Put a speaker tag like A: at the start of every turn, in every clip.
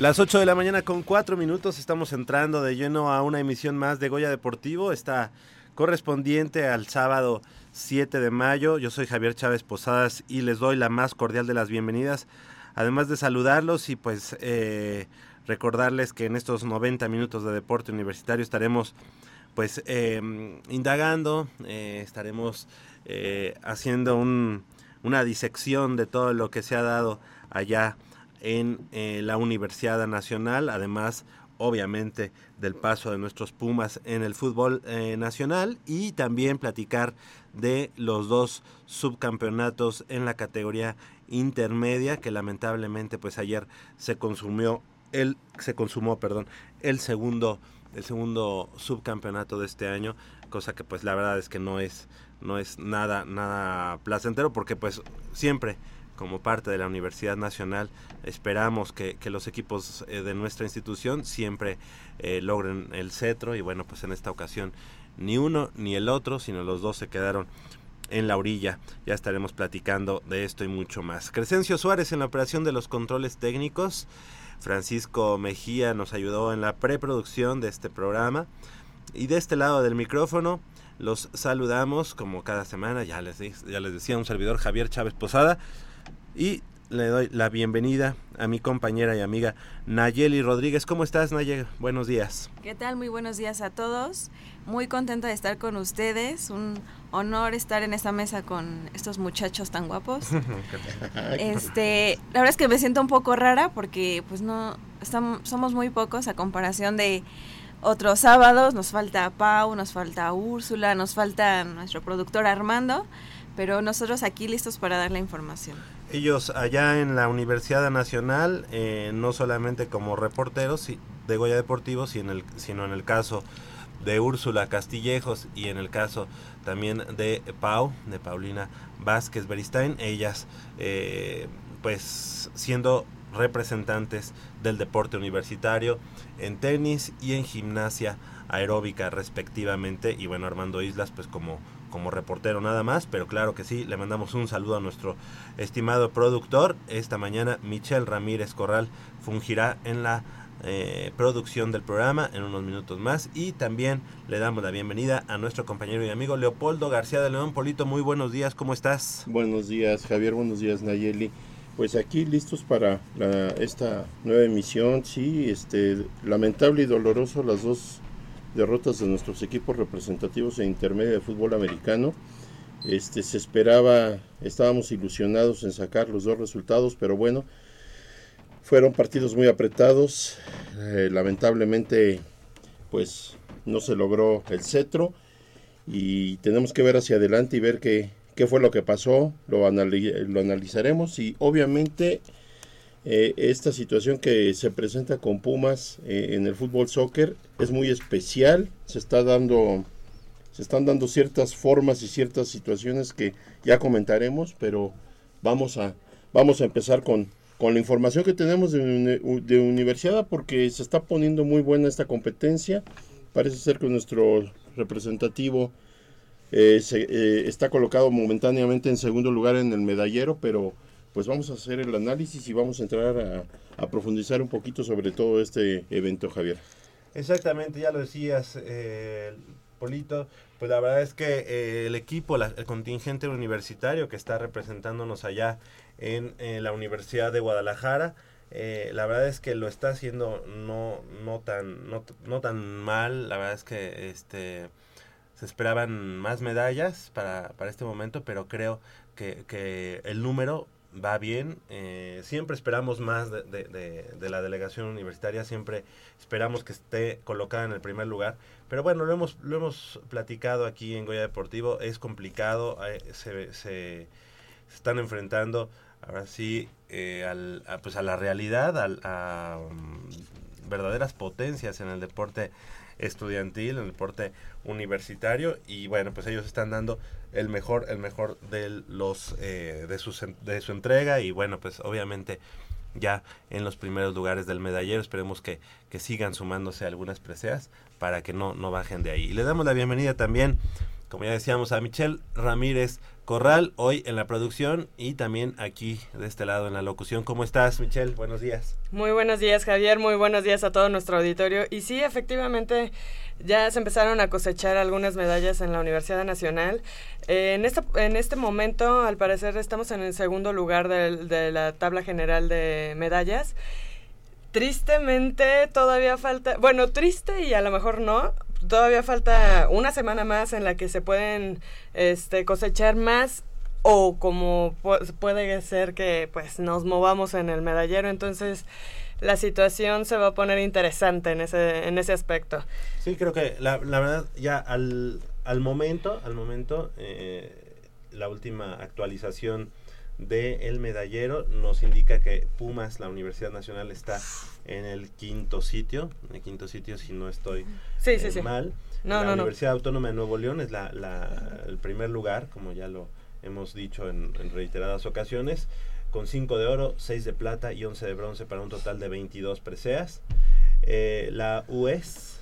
A: Las 8 de la mañana con 4 minutos estamos entrando de lleno a una emisión más de Goya Deportivo, está correspondiente al sábado 7 de mayo. Yo soy Javier Chávez Posadas y les doy la más cordial de las bienvenidas, además de saludarlos y pues eh, recordarles que en estos 90 minutos de deporte universitario estaremos pues eh, indagando, eh, estaremos eh, haciendo un, una disección de todo lo que se ha dado allá en eh, la Universidad Nacional, además obviamente del paso de nuestros Pumas en el fútbol eh, nacional y también platicar de los dos subcampeonatos en la categoría intermedia que lamentablemente pues ayer se consumió el se consumó perdón el segundo el segundo subcampeonato de este año cosa que pues la verdad es que no es no es nada nada placentero porque pues siempre como parte de la Universidad Nacional, esperamos que, que los equipos eh, de nuestra institución siempre eh, logren el cetro y bueno, pues en esta ocasión ni uno ni el otro, sino los dos se quedaron en la orilla. Ya estaremos platicando de esto y mucho más. Crescencio Suárez en la operación de los controles técnicos. Francisco Mejía nos ayudó en la preproducción de este programa. Y de este lado del micrófono los saludamos como cada semana, ya les, ya les decía un servidor Javier Chávez Posada. Y le doy la bienvenida a mi compañera y amiga Nayeli Rodríguez. ¿Cómo estás, Nayeli? Buenos días.
B: ¿Qué tal? Muy buenos días a todos. Muy contenta de estar con ustedes. Un honor estar en esta mesa con estos muchachos tan guapos. este, la verdad es que me siento un poco rara porque pues no estamos, somos muy pocos a comparación de otros sábados. Nos falta Pau, nos falta Úrsula, nos falta nuestro productor Armando, pero nosotros aquí listos para dar la información
A: ellos allá en la Universidad Nacional, eh, no solamente como reporteros de Goya Deportivo, sino en el, sino en el caso de Úrsula Castillejos y en el caso también de Pau, de Paulina Vázquez Beristain, ellas eh, pues siendo representantes del deporte universitario en tenis y en gimnasia aeróbica respectivamente. Y bueno Armando Islas pues como como reportero nada más, pero claro que sí, le mandamos un saludo a nuestro estimado productor. Esta mañana Michelle Ramírez Corral fungirá en la eh, producción del programa en unos minutos más y también le damos la bienvenida a nuestro compañero y amigo Leopoldo García de León. Polito, muy buenos días, ¿cómo estás?
C: Buenos días Javier, buenos días Nayeli. Pues aquí listos para la, esta nueva emisión, sí, este lamentable y doloroso las dos derrotas de nuestros equipos representativos e intermedio de fútbol americano. Este, se esperaba, estábamos ilusionados en sacar los dos resultados, pero bueno, fueron partidos muy apretados. Eh, lamentablemente, pues no se logró el cetro y tenemos que ver hacia adelante y ver qué, qué fue lo que pasó. Lo, lo analizaremos y obviamente eh, esta situación que se presenta con Pumas eh, en el fútbol soccer es muy especial, se está dando se están dando ciertas formas y ciertas situaciones que ya comentaremos, pero vamos a vamos a empezar con, con la información que tenemos de, universidad porque se está poniendo muy buena esta competencia. Parece ser que nuestro representativo eh, se, está colocado momentáneamente en segundo lugar en el medallero, pero pues vamos a hacer el análisis y vamos a entrar a, profundizar un poquito sobre todo este evento, Javier.
A: Exactamente, ya lo decías, eh, Polito, pues la verdad es que eh, el equipo, el contingente universitario que está representándonos allá en, en la Universidad de Guadalajara, eh, la verdad es que lo está haciendo no, no, tan, no, no tan mal, la verdad es que este se esperaban más medallas para, para este momento, pero creo que, que el número va bien. Eh, siempre esperamos más de, de, de, la delegación universitaria, siempre esperamos que esté colocada en el primer lugar. Pero bueno, lo hemos, lo hemos platicado aquí en Goya Deportivo, es complicado, eh, se, se, se, están enfrentando ahora sí eh, al, a, pues a la realidad, al, a, verdaderas potencias en el deporte estudiantil, en el deporte universitario y bueno, pues ellos están dando el mejor, el mejor de los eh, de, su, de su entrega y bueno, pues obviamente ya en los primeros lugares del medallero. Esperemos que, que sigan sumándose algunas preseas para que no, no bajen de ahí. Y le damos la bienvenida también, como ya decíamos, a Michelle Ramírez Corral, hoy en la producción y también aquí de este lado en la locución. ¿Cómo estás, Michelle? Buenos días.
D: Muy buenos días, Javier. Muy buenos días a todo nuestro auditorio. Y sí, efectivamente, ya se empezaron a cosechar algunas medallas en la Universidad Nacional. En, este, en este momento, al parecer, estamos en el segundo lugar de, la tabla general de medallas. Tristemente, todavía falta, bueno, triste y a lo mejor no, todavía falta una semana más en la que se pueden este, cosechar más o como puede ser que pues nos movamos en el medallero, entonces la situación se va a poner interesante en ese, en ese aspecto.
A: Sí, creo que la, la verdad ya al, al momento, al momento, eh, la última actualización de el medallero nos indica que Pumas, la Universidad Nacional, está en el quinto sitio, en el quinto sitio si no estoy
D: sí, sí, sí.
A: mal.
D: No,
A: la Universidad Autónoma de Nuevo León es la, la, el primer lugar, como ya lo hemos dicho en, en reiteradas ocasiones con 5 de oro, 6 de plata y 11 de bronce para un total de 22 preseas. Eh, la US,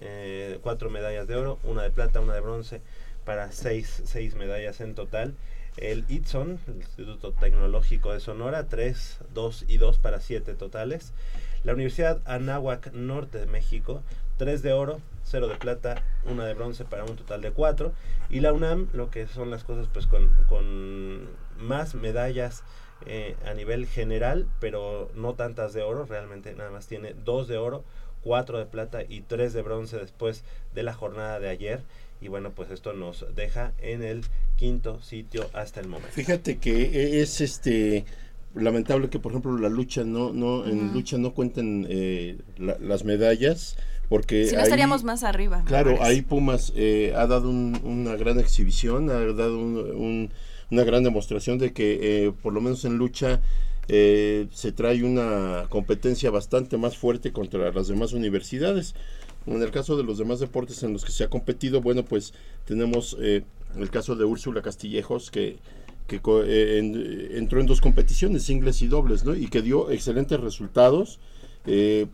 A: eh, 4 medallas de oro, una de plata, una de bronce para 6, 6 medallas en total. El ITSON, el Instituto Tecnológico de Sonora, 3, 2 y 2 para 7 totales. La Universidad Anáhuac Norte de México, 3 de oro, 0 de plata, una de bronce para un total de 4. Y la UNAM, lo que son las cosas pues con, con más medallas eh, a nivel general, pero no tantas de oro, realmente nada más tiene dos de oro, cuatro de plata y tres de bronce después de la jornada de ayer. Y bueno, pues esto nos deja en el quinto sitio hasta el momento.
C: Fíjate que e, es este lamentable que por ejemplo la lucha no no en lucha no cuenten eh, las medallas porque
B: si no estaríamos más arriba
C: claro ahí Pumas eh, ha dado una gran exhibición ha dado un una gran demostración de que eh, por lo menos en lucha eh, se trae una competencia bastante más fuerte contra las demás universidades. En el caso de los demás deportes en los que se ha competido, bueno, pues tenemos eh, el caso de Úrsula Castillejos, que, que entró en dos competiciones, singles y dobles, ¿no? Y que dio excelentes resultados.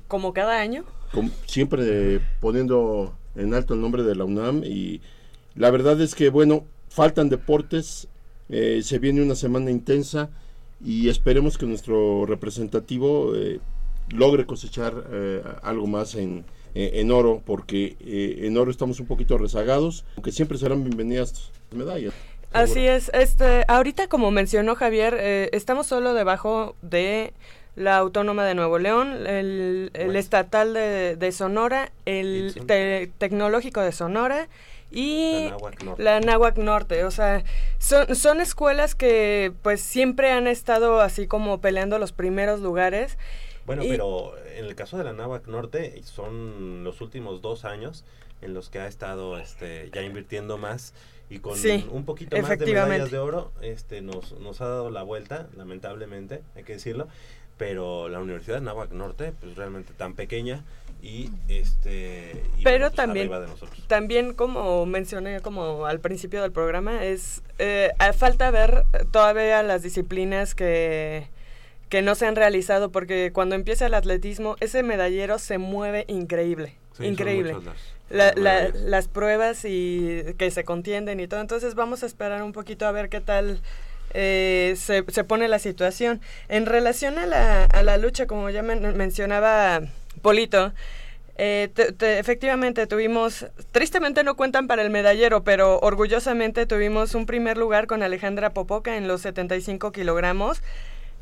D: Como cada año.
C: siempre poniendo en alto el nombre de la UNAM y la verdad es que, bueno, faltan deportes, eh, se viene una semana intensa y esperemos que nuestro representativo eh, logre cosechar eh, algo más en, en oro, porque en oro estamos un poquito rezagados, aunque siempre serán bienvenidas medallas.
D: Así es, este, ahorita como mencionó Javier, estamos solo debajo de la Autónoma de Nuevo León, el, Estatal de, Sonora, el Tecnológico de Sonora y la Náhuac Norte. O sea, son, son escuelas que pues siempre han estado así como peleando los primeros lugares.
A: Bueno, pero en el caso de la Náhuac Norte son los últimos dos años en los que ha estado este, ya invirtiendo más y con un poquito más de medallas de oro este, nos, nos ha dado la vuelta, lamentablemente, hay que decirlo, pero la Universidad de Náhuac Norte, pues realmente tan pequeña, y este
D: pero pues, también también como mencioné como al principio del programa es eh, falta ver todavía las disciplinas que que no se han realizado porque cuando empieza el atletismo ese medallero se mueve increíble increíble. las, pruebas y que se contienden y todo. Entonces vamos a esperar un poquito a ver qué tal eh, se, se, pone la situación. En relación a la, a la lucha como ya mencionaba Polito, eh, efectivamente tuvimos, tristemente no cuentan para el medallero, pero orgullosamente tuvimos un primer lugar con Alejandra Popoca en los 75 kilogramos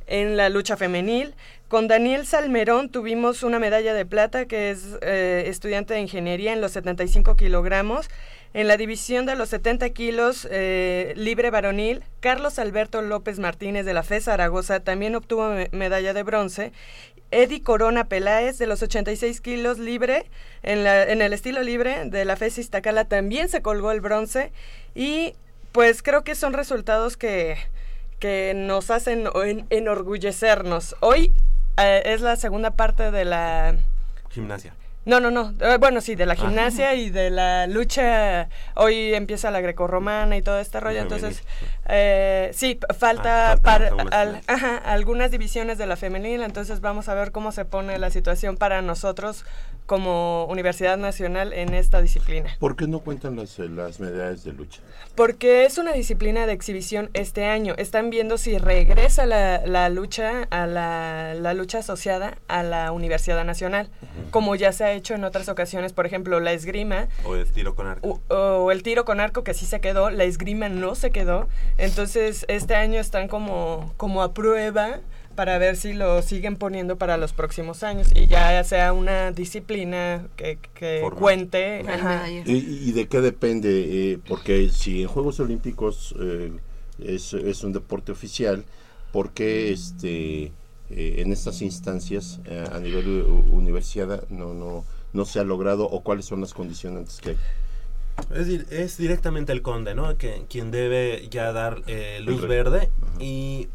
D: en la lucha femenil. Con Daniel Salmerón tuvimos una medalla de plata, que es eh, estudiante de ingeniería en los 75 kilogramos. En la división de los 70 kilos eh, libre varonil, Carlos Alberto López Martínez de la FE Zaragoza también obtuvo medalla de bronce Eddie Corona Peláez de los 86 kilos libre, en, en el estilo libre de la FES Iztacala también se colgó el bronce y pues creo que son resultados que, que nos hacen enorgullecernos. Hoy eh, es la segunda parte de la
A: Gimnasia.
D: No, no, no. Eh, bueno, sí, de la gimnasia y de la lucha. Hoy empieza la grecorromana y todo este rollo. Entonces, eh, sí, falta, ah, para algunas divisiones de la femenina. Entonces, vamos a ver cómo se pone la situación para nosotros como Universidad Nacional en esta disciplina.
C: ¿Por qué no cuentan las, eh, las medallas de lucha?
D: Porque es una disciplina de exhibición este año. Están viendo si regresa la, la lucha a la, la, lucha asociada a la Universidad Nacional, como ya se ha hecho en otras ocasiones, por ejemplo, la esgrima.
A: O el tiro con arco.
D: O, el tiro con arco, que sí se quedó, la esgrima no se quedó. Entonces, este año están como, como a prueba para ver si lo siguen poniendo para los próximos años y ya sea una disciplina que, cuente.
C: ¿Y, de qué depende? Eh, porque si en Juegos Olímpicos eh, es, es, un deporte oficial, ¿por qué este, eh, en estas instancias a nivel universidad no, no, no se ha logrado o cuáles son las condiciones que hay?
A: Es, es directamente el conde, ¿no? Que, quien debe ya dar luz verde y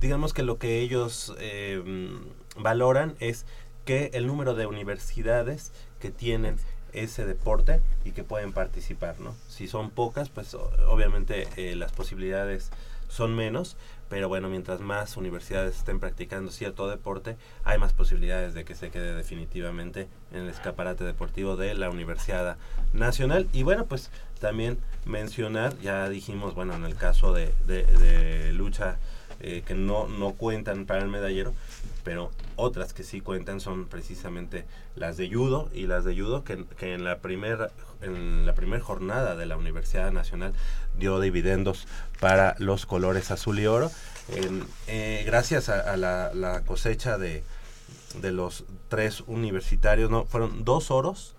A: digamos que lo que ellos eh, valoran es que el número de universidades que tienen ese deporte y que pueden participar, ¿no? Si son pocas, pues obviamente eh, las posibilidades son menos, pero bueno, mientras más universidades estén practicando cierto deporte, hay más posibilidades de que se quede definitivamente en el escaparate deportivo de la Universidad Nacional. Y bueno, pues también mencionar, ya dijimos, bueno, en el caso de, de lucha eh, que no, no cuentan para el medallero, pero otras que sí cuentan son precisamente las de judo y las de judo que, que en la primera en la primera jornada de la Universidad Nacional dio dividendos para los colores azul y oro. Eh, gracias a, la, la, cosecha de, de los tres universitarios no fueron dos oros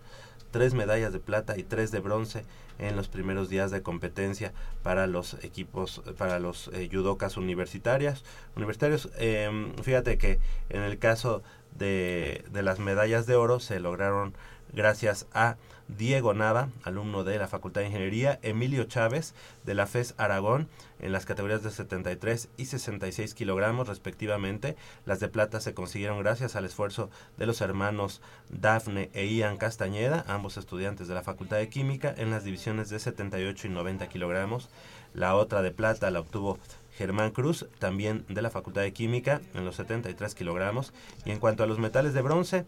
A: tres medallas de plata y tres de bronce en los primeros días de competencia para los equipos, para los eh, universitarias, universitarios. Em, fíjate que en el caso de, de las medallas de oro se lograron gracias a Diego Nava, alumno de la Facultad de Ingeniería, Emilio Chávez de la FES Aragón en las categorías de 73 y 66 kilogramos respectivamente. Las de plata se consiguieron gracias al esfuerzo de los hermanos Dafne e Ian Castañeda, ambos estudiantes de la Facultad de Química, en las divisiones de 78 y 90 kilogramos. La otra de plata la obtuvo Germán Cruz, también de la Facultad de Química, en los 73 kilogramos. Y en cuanto a los metales de bronce,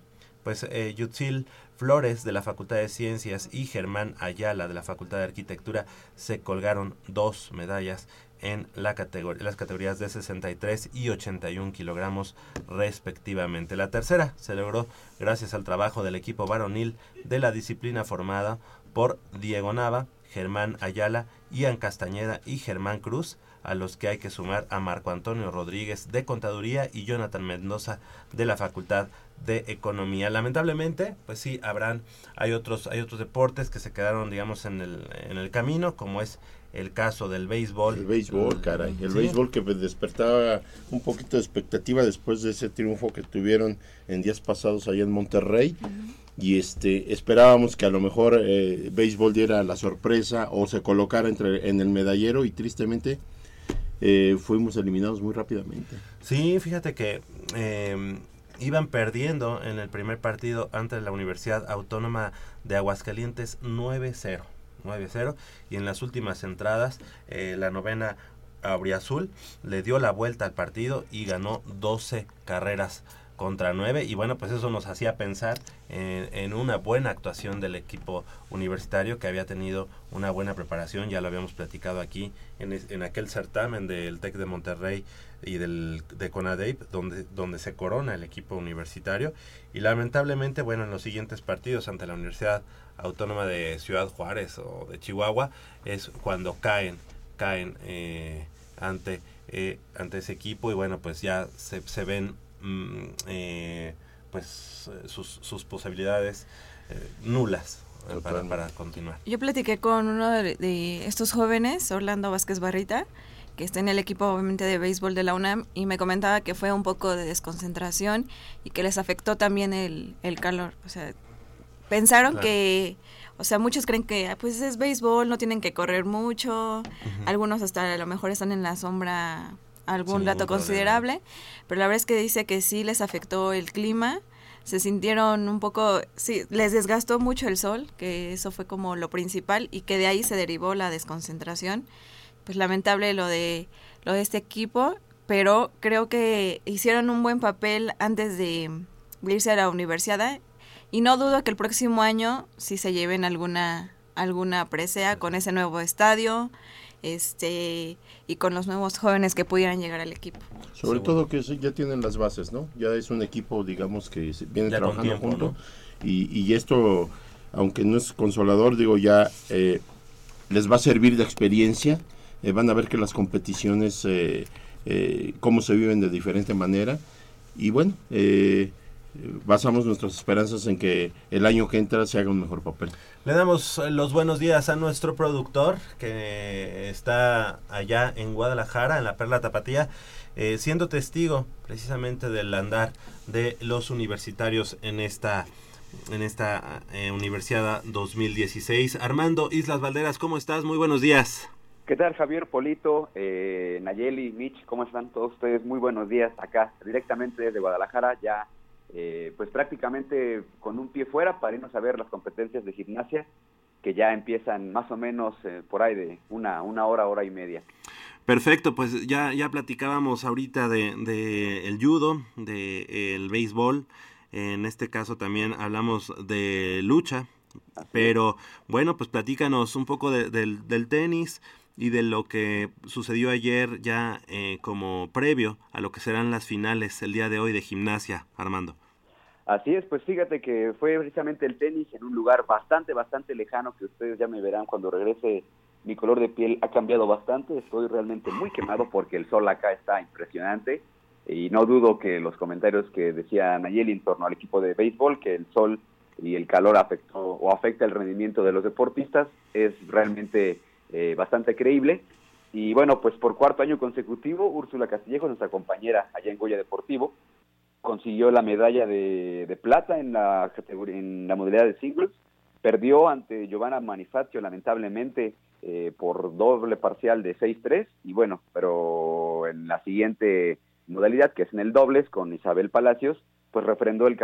A: pues eh, Yutzil Flores de la Facultad de Ciencias y Germán Ayala de la Facultad de Arquitectura se colgaron dos medallas en las categorías de 63 y 81 kilogramos respectivamente. La tercera se logró gracias al trabajo del equipo varonil de la disciplina formada por Diego Nava, Germán Ayala, Ian Castañeda y Germán Cruz, a los que hay que sumar a Marco Antonio Rodríguez de Contaduría y Jonathan Mendoza de la Facultad de Economía. Lamentablemente, pues sí, habrán, hay otros, hay otros deportes que se quedaron, digamos, en el, en el camino, como es el caso del béisbol.
C: El béisbol, caray. El béisbol que despertaba un poquito de expectativa después de ese triunfo que tuvieron en días pasados allá en Monterrey. Y este esperábamos que a lo mejor eh, béisbol diera la sorpresa o se colocara entre, en el medallero y tristemente eh, fuimos eliminados muy rápidamente.
A: Sí, fíjate que em, iban perdiendo en el primer partido ante la Universidad Autónoma de Aguascalientes 9-0. 9-0 y en las últimas entradas eh, la novena Auriazul le dio la vuelta al partido y ganó 12 carreras contra 9 y bueno pues eso nos hacía pensar en, una buena actuación del equipo universitario que había tenido una buena preparación ya lo habíamos platicado aquí en, en aquel certamen del TEC de Monterrey y del de CONADEIP donde donde se corona el equipo universitario y lamentablemente bueno en los siguientes partidos ante la Universidad Autónoma de Ciudad Juárez o de Chihuahua es cuando caen caen eh, ante eh, ante ese equipo y bueno pues ya se, se ven Mm, eh, pues sus, sus posibilidades eh, nulas para, para, continuar.
B: Yo platiqué con uno de, estos jóvenes, Orlando Vázquez Barrita, que está en el equipo obviamente de béisbol de la UNAM y me comentaba que fue un poco de desconcentración y que les afectó también el, el calor. O sea, pensaron que, o sea, muchos creen que ah, pues es béisbol, no tienen que correr mucho, algunos hasta a lo mejor están en la sombra algún dato considerable, pero la verdad es que dice que sí les afectó el clima, se sintieron un poco, sí, les desgastó mucho el sol, que eso fue como lo principal y que de ahí se derivó la desconcentración. Pues lamentable lo de lo de este equipo, pero creo que hicieron un buen papel antes de irse a la universidad y no dudo que el próximo año si se lleven alguna alguna presea con ese nuevo estadio este y con los nuevos jóvenes que pudieran llegar al equipo.
C: Sobre todo que ya tienen las bases, ¿no? Ya es un equipo, digamos, que viene trabajando junto. Y, y, esto, aunque no es consolador, digo, ya eh, les va a servir de experiencia. Eh, van a ver que las competiciones, eh, cómo se viven de diferente manera. Y bueno, basamos nuestras esperanzas en que el año que entra se haga un mejor papel.
A: Le damos los buenos días a nuestro productor que está allá en Guadalajara, en la Perla Tapatía, eh, siendo testigo precisamente del andar de los universitarios en esta en esta eh, Universidad 2016. Armando Islas Valderas, ¿cómo estás? Muy buenos días.
E: ¿Qué tal, Javier Polito, eh, Nayeli, Mitch? ¿Cómo están todos ustedes? Muy buenos días acá, directamente desde Guadalajara, ya eh, pues prácticamente con un pie fuera para irnos a ver las competencias de gimnasia que ya empiezan más o menos eh, por ahí de una, una hora, hora y media.
A: Perfecto, pues ya, ya platicábamos ahorita de, de el judo, de el béisbol, en este caso también hablamos de lucha, pero bueno, pues platícanos un poco del, del tenis, y de lo que sucedió ayer ya eh, como previo a lo que serán las finales el día de hoy de gimnasia, Armando.
E: Así es, pues fíjate que fue precisamente el tenis en un lugar bastante, bastante lejano que ustedes ya me verán cuando regrese. Mi color de piel ha cambiado bastante, estoy realmente muy quemado porque el sol acá está impresionante y no dudo que los comentarios que decía Nayeli en torno al equipo de béisbol, que el sol y el calor afectó o afecta el rendimiento de los deportistas, es realmente eh, bastante creíble. Y bueno, pues por cuarto año consecutivo, Úrsula Castillejo, nuestra compañera allá en Goya Deportivo, consiguió la medalla de, plata en la, en la modalidad de singles. Perdió ante Giovanna Manifazio, lamentablemente, eh, por doble parcial de 6-3. Y bueno, pero en la siguiente modalidad, que es en el dobles, con Isabel Palacios, pues refrendó el,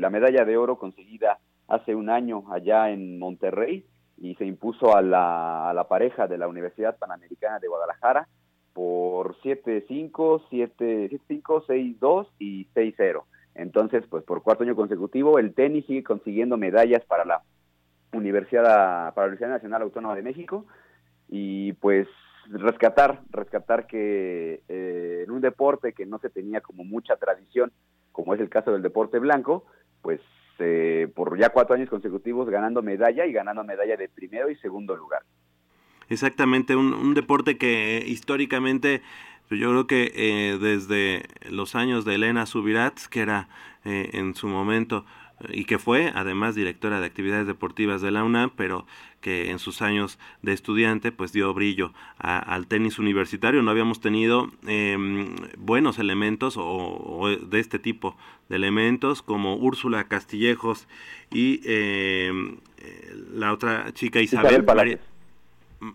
E: la medalla de oro conseguida hace un año allá en Monterrey y se impuso a la, a la pareja de la Universidad Panamericana de Guadalajara por 7-5, 7-5, 6-2 y 6-0. Entonces, pues por cuarto año consecutivo, el tenis sigue consiguiendo medallas para la Universidad, para la Universidad Nacional Autónoma de México y pues rescatar, rescatar que eh, en un deporte que no se tenía como mucha tradición, como es el caso del deporte blanco, pues este, por ya cuatro años consecutivos ganando medalla y ganando medalla de primero y segundo lugar.
A: Exactamente, un, deporte que históricamente pues yo creo que eh, desde los años de Elena Subirats, que era eh, en su momento y que fue además directora de actividades deportivas de la UNAM, pero que en sus años de estudiante pues dio brillo al tenis universitario. No habíamos tenido em, buenos elementos o, de este tipo de elementos como Úrsula Castillejos y em, eh, la otra chica Isabel,
E: Isabel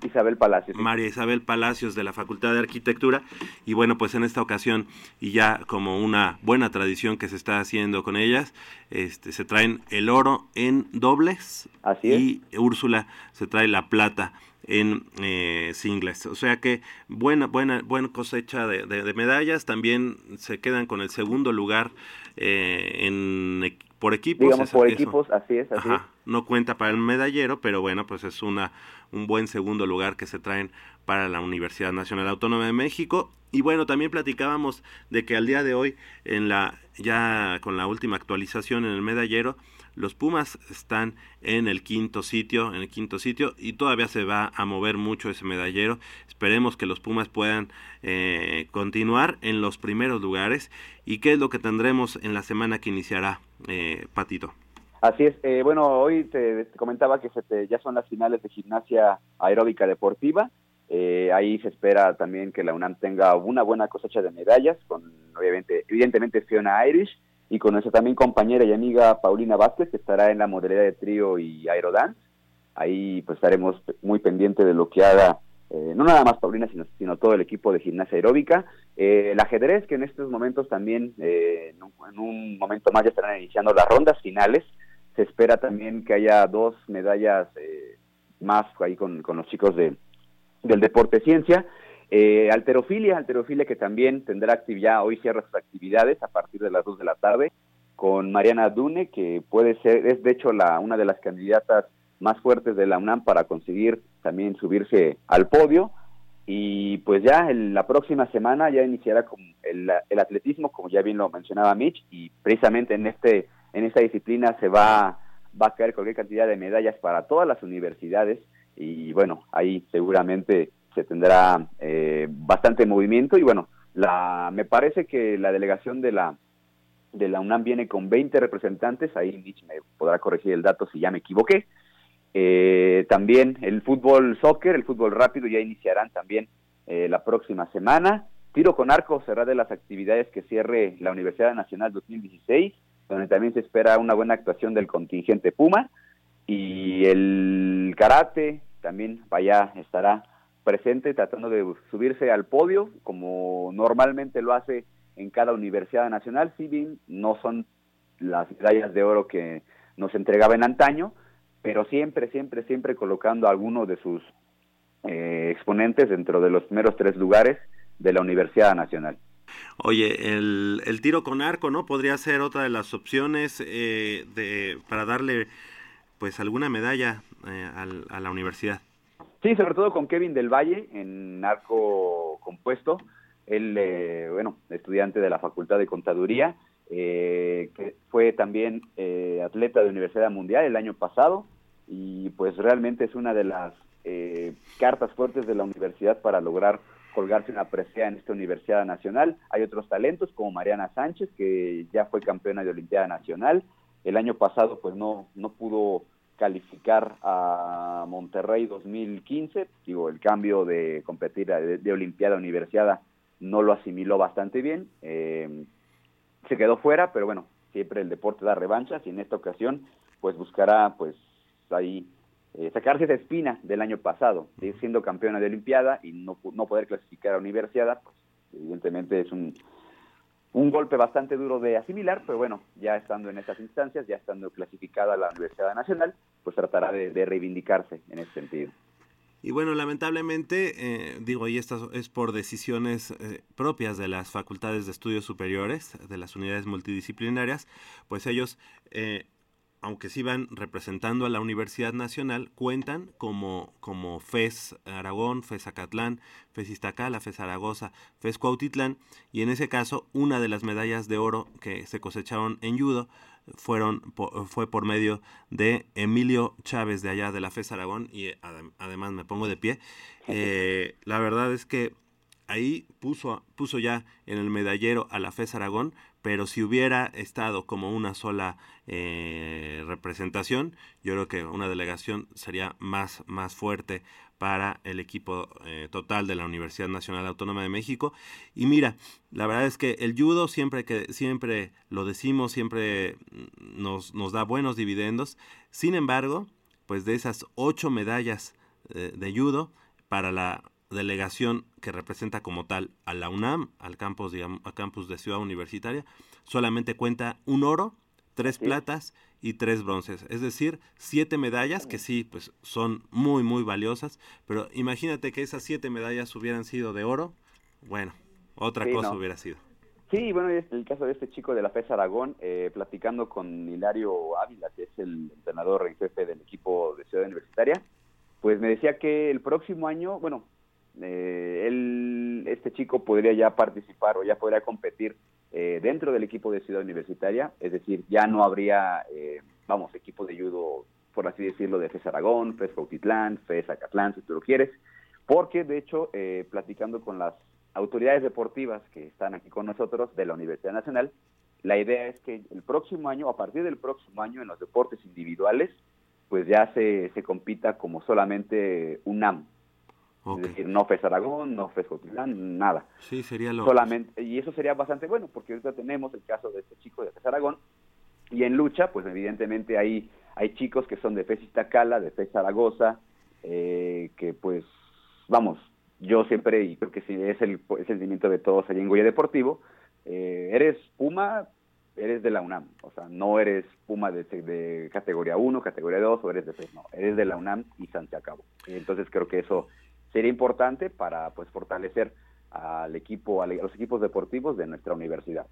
E: Isabel Palacios.
A: María Isabel Palacios de la Facultad de Arquitectura. Y bueno, pues en esta ocasión, y ya como una buena tradición que se está haciendo con ellas, este, se traen el oro en dobles.
E: Así
A: Y Úrsula se trae la plata en eh, singles. O sea que buena, buena, buena cosecha de, medallas. También se quedan con el segundo lugar eh, en por equipos.
E: Digamos, por equipos, así es, así
A: No cuenta para el medallero, pero bueno, pues es una un buen segundo lugar que se traen para la Universidad Nacional Autónoma de México. Y bueno, también platicábamos de que al día de hoy, en la ya con la última actualización en el medallero, los Pumas están en el quinto sitio, en el quinto sitio, y todavía se va a mover mucho ese medallero. Esperemos que los Pumas puedan eh, continuar en los primeros lugares. ¿Y qué es lo que tendremos en la semana que iniciará, eh, Patito?
E: Así es. Eh, bueno, hoy te, comentaba que se ya son las finales de gimnasia aeróbica deportiva. Eh, ahí se espera también que la UNAM tenga una buena cosecha de medallas, con obviamente, evidentemente Fiona Irish y con nuestra también compañera y amiga Paulina Vázquez, que estará en la modalidad de trío y aerodance. Ahí pues estaremos muy pendientes de lo que haga eh, no nada más Paulina, sino, todo el equipo de gimnasia aeróbica. Eh, el ajedrez, que en estos momentos también, eh, en, un, momento más ya estarán iniciando las rondas finales. Se espera también que haya dos medallas más ahí con, con, los chicos de, del deporte ciencia. alterofilia, alterofilia que también tendrá actividad, hoy cierra sus actividades a partir de las 2 de la tarde con Mariana Dune, que puede ser, es de hecho la, una de las candidatas más fuertes de la UNAM para conseguir también subirse al podio. Y pues ya en la próxima semana ya iniciará con el, el, atletismo, como ya bien lo mencionaba Mitch, y precisamente en este en esta disciplina se va, va a caer cualquier cantidad de medallas para todas las universidades y bueno, ahí seguramente se tendrá eh, bastante movimiento y bueno, la, me parece que la delegación de la de la UNAM viene con 20 representantes, ahí Mitch me podrá corregir el dato si ya me equivoqué, eh, también el fútbol soccer, el fútbol rápido ya iniciarán también eh, la próxima semana. Tiro con arco será de las actividades que cierre la Universidad Nacional 2016, donde también se espera una buena actuación del contingente Puma. Y el karate también vaya, estará presente tratando de subirse al podio, como normalmente lo hace en cada Universidad Nacional. Si bien no son las medallas de oro que nos entregaba en antaño, pero siempre, siempre, siempre colocando a alguno de sus eh, exponentes dentro de los primeros tres lugares de la Universidad Nacional.
A: Oye, el, el tiro con arco, ¿no? Podría ser otra de las opciones eh, de, para darle, pues, alguna medalla eh, a la universidad.
E: Sí, sobre todo con Kevin del Valle en arco compuesto. Él, bueno, estudiante de la Facultad de Contaduría, eh, que fue también eh, atleta de Universidad Mundial el año pasado y pues realmente es una de las eh, cartas fuertes de la universidad para lograr colgarse una presea en esta Universidad Nacional. Hay otros talentos como Mariana Sánchez, que ya fue campeona de Olimpiada Nacional. El año pasado pues no, no pudo calificar a Monterrey 2015, digo, el cambio de competir de, Olimpiada a Universidad no lo asimiló bastante bien. Eh, se quedó fuera, pero bueno, siempre el deporte da revanchas y en esta ocasión pues buscará pues ahí eh, sacarse esa espina del año pasado, de siendo campeona de Olimpiada y no, no poder clasificar a Universidad, pues evidentemente es un, un golpe bastante duro de asimilar, pero bueno, ya estando en esas instancias, ya estando clasificada a la Universidad Nacional, pues tratará de, de reivindicarse en ese sentido.
A: Y bueno, lamentablemente, eh, digo, y esto es por decisiones eh, propias de las facultades de estudios superiores, de las unidades multidisciplinarias, pues ellos, eh, aunque sí van representando a la Universidad Nacional, cuentan como, como FES Aragón, FES Acatlán, FES Iztacala, FES Zaragoza, FES Cuautitlán, y en ese caso, una de las medallas de oro que se cosecharon en judo fueron fue por medio de Emilio Chávez de allá de la FES Aragón y además me pongo de pie. Eh, la verdad es que ahí puso, puso ya en el medallero a la FES Aragón, pero si hubiera estado como una sola eh, representación, yo creo que una delegación sería más, más fuerte para el equipo eh, total de la Universidad Nacional Autónoma de México. Y mira, la verdad es que el judo siempre que siempre lo decimos, siempre nos, nos da buenos dividendos. Sin embargo, pues de esas ocho medallas eh, de judo para la delegación que representa como tal a la UNAM, al campus, digamos, al campus de Ciudad Universitaria, solamente cuenta un oro, tres platas y tres bronces. Es decir, siete medallas que sí, pues son muy, muy valiosas. Pero imagínate que esas siete medallas hubieran sido de oro. Bueno, otra cosa hubiera sido.
E: Sí, bueno, el caso de este chico de la FES Aragón, eh, platicando con Hilario Ávila, que es el entrenador en jefe del equipo de Ciudad Universitaria, pues me decía que el próximo año, bueno, eh, él, este chico podría ya participar o ya podría competir eh, dentro del equipo de Ciudad Universitaria, es decir, ya no habría, eh, vamos, equipo de judo, por así decirlo, de FES Aragón, FES Cautitlán, FES Acatlán, si tú lo quieres, porque de hecho, eh, platicando con las autoridades deportivas que están aquí con nosotros de la Universidad Nacional, la idea es que el próximo año, a partir del próximo año, en los deportes individuales, pues ya se, se compita como solamente UNAM, es decir, no FES Aragón, no FES Cotitlán, nada.
A: Sí, sería lo...
E: Solamente, y eso sería bastante bueno, porque ahorita tenemos el caso de este chico de FES Aragón, y en lucha, pues evidentemente hay, hay chicos que son de FES Iztacala, de FES Zaragoza, eh, que pues vamos, yo siempre, y creo que sí, es el, sentimiento de todos allí en Goya Deportivo, eh, eres Puma, eres de la UNAM, o sea, no eres Puma de, categoría 1, categoría 2 o eres de 3, no, eres de la UNAM y San acabó. Entonces creo que eso sería importante para pues fortalecer al equipo, a los equipos deportivos de nuestra universidad.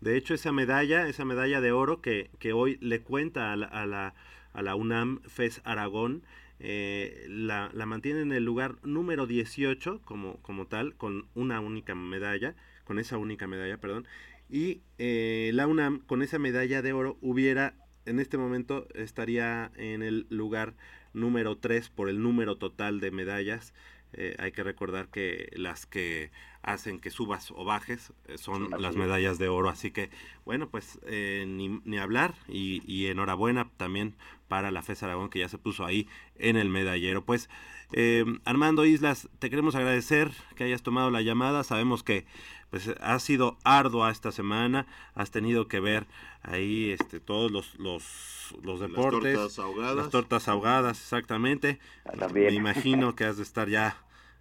A: De hecho, esa medalla, esa medalla de oro que, que hoy le cuenta a la, a la, a la UNAM FES Aragón, eh, la, la, mantiene en el lugar número 18 como, como tal, con una única medalla, con esa única medalla, perdón, y eh, la UNAM con esa medalla de oro hubiera, en este momento estaría en el lugar número 3 por el número total de medallas. Eh, hay que recordar que las que hacen que subas o bajes son las medallas de oro. Así que, bueno, pues ni, ni, hablar y, y, enhorabuena también para la FES Aragón que ya se puso ahí en el medallero. Pues eh, Armando Islas, te queremos agradecer que hayas tomado la llamada. Sabemos que pues ha sido ardua esta semana, has tenido que ver ahí este todos los los, los deportes, las tortas ahogadas, las tortas ahogadas exactamente. Ah, Me imagino que has de estar ya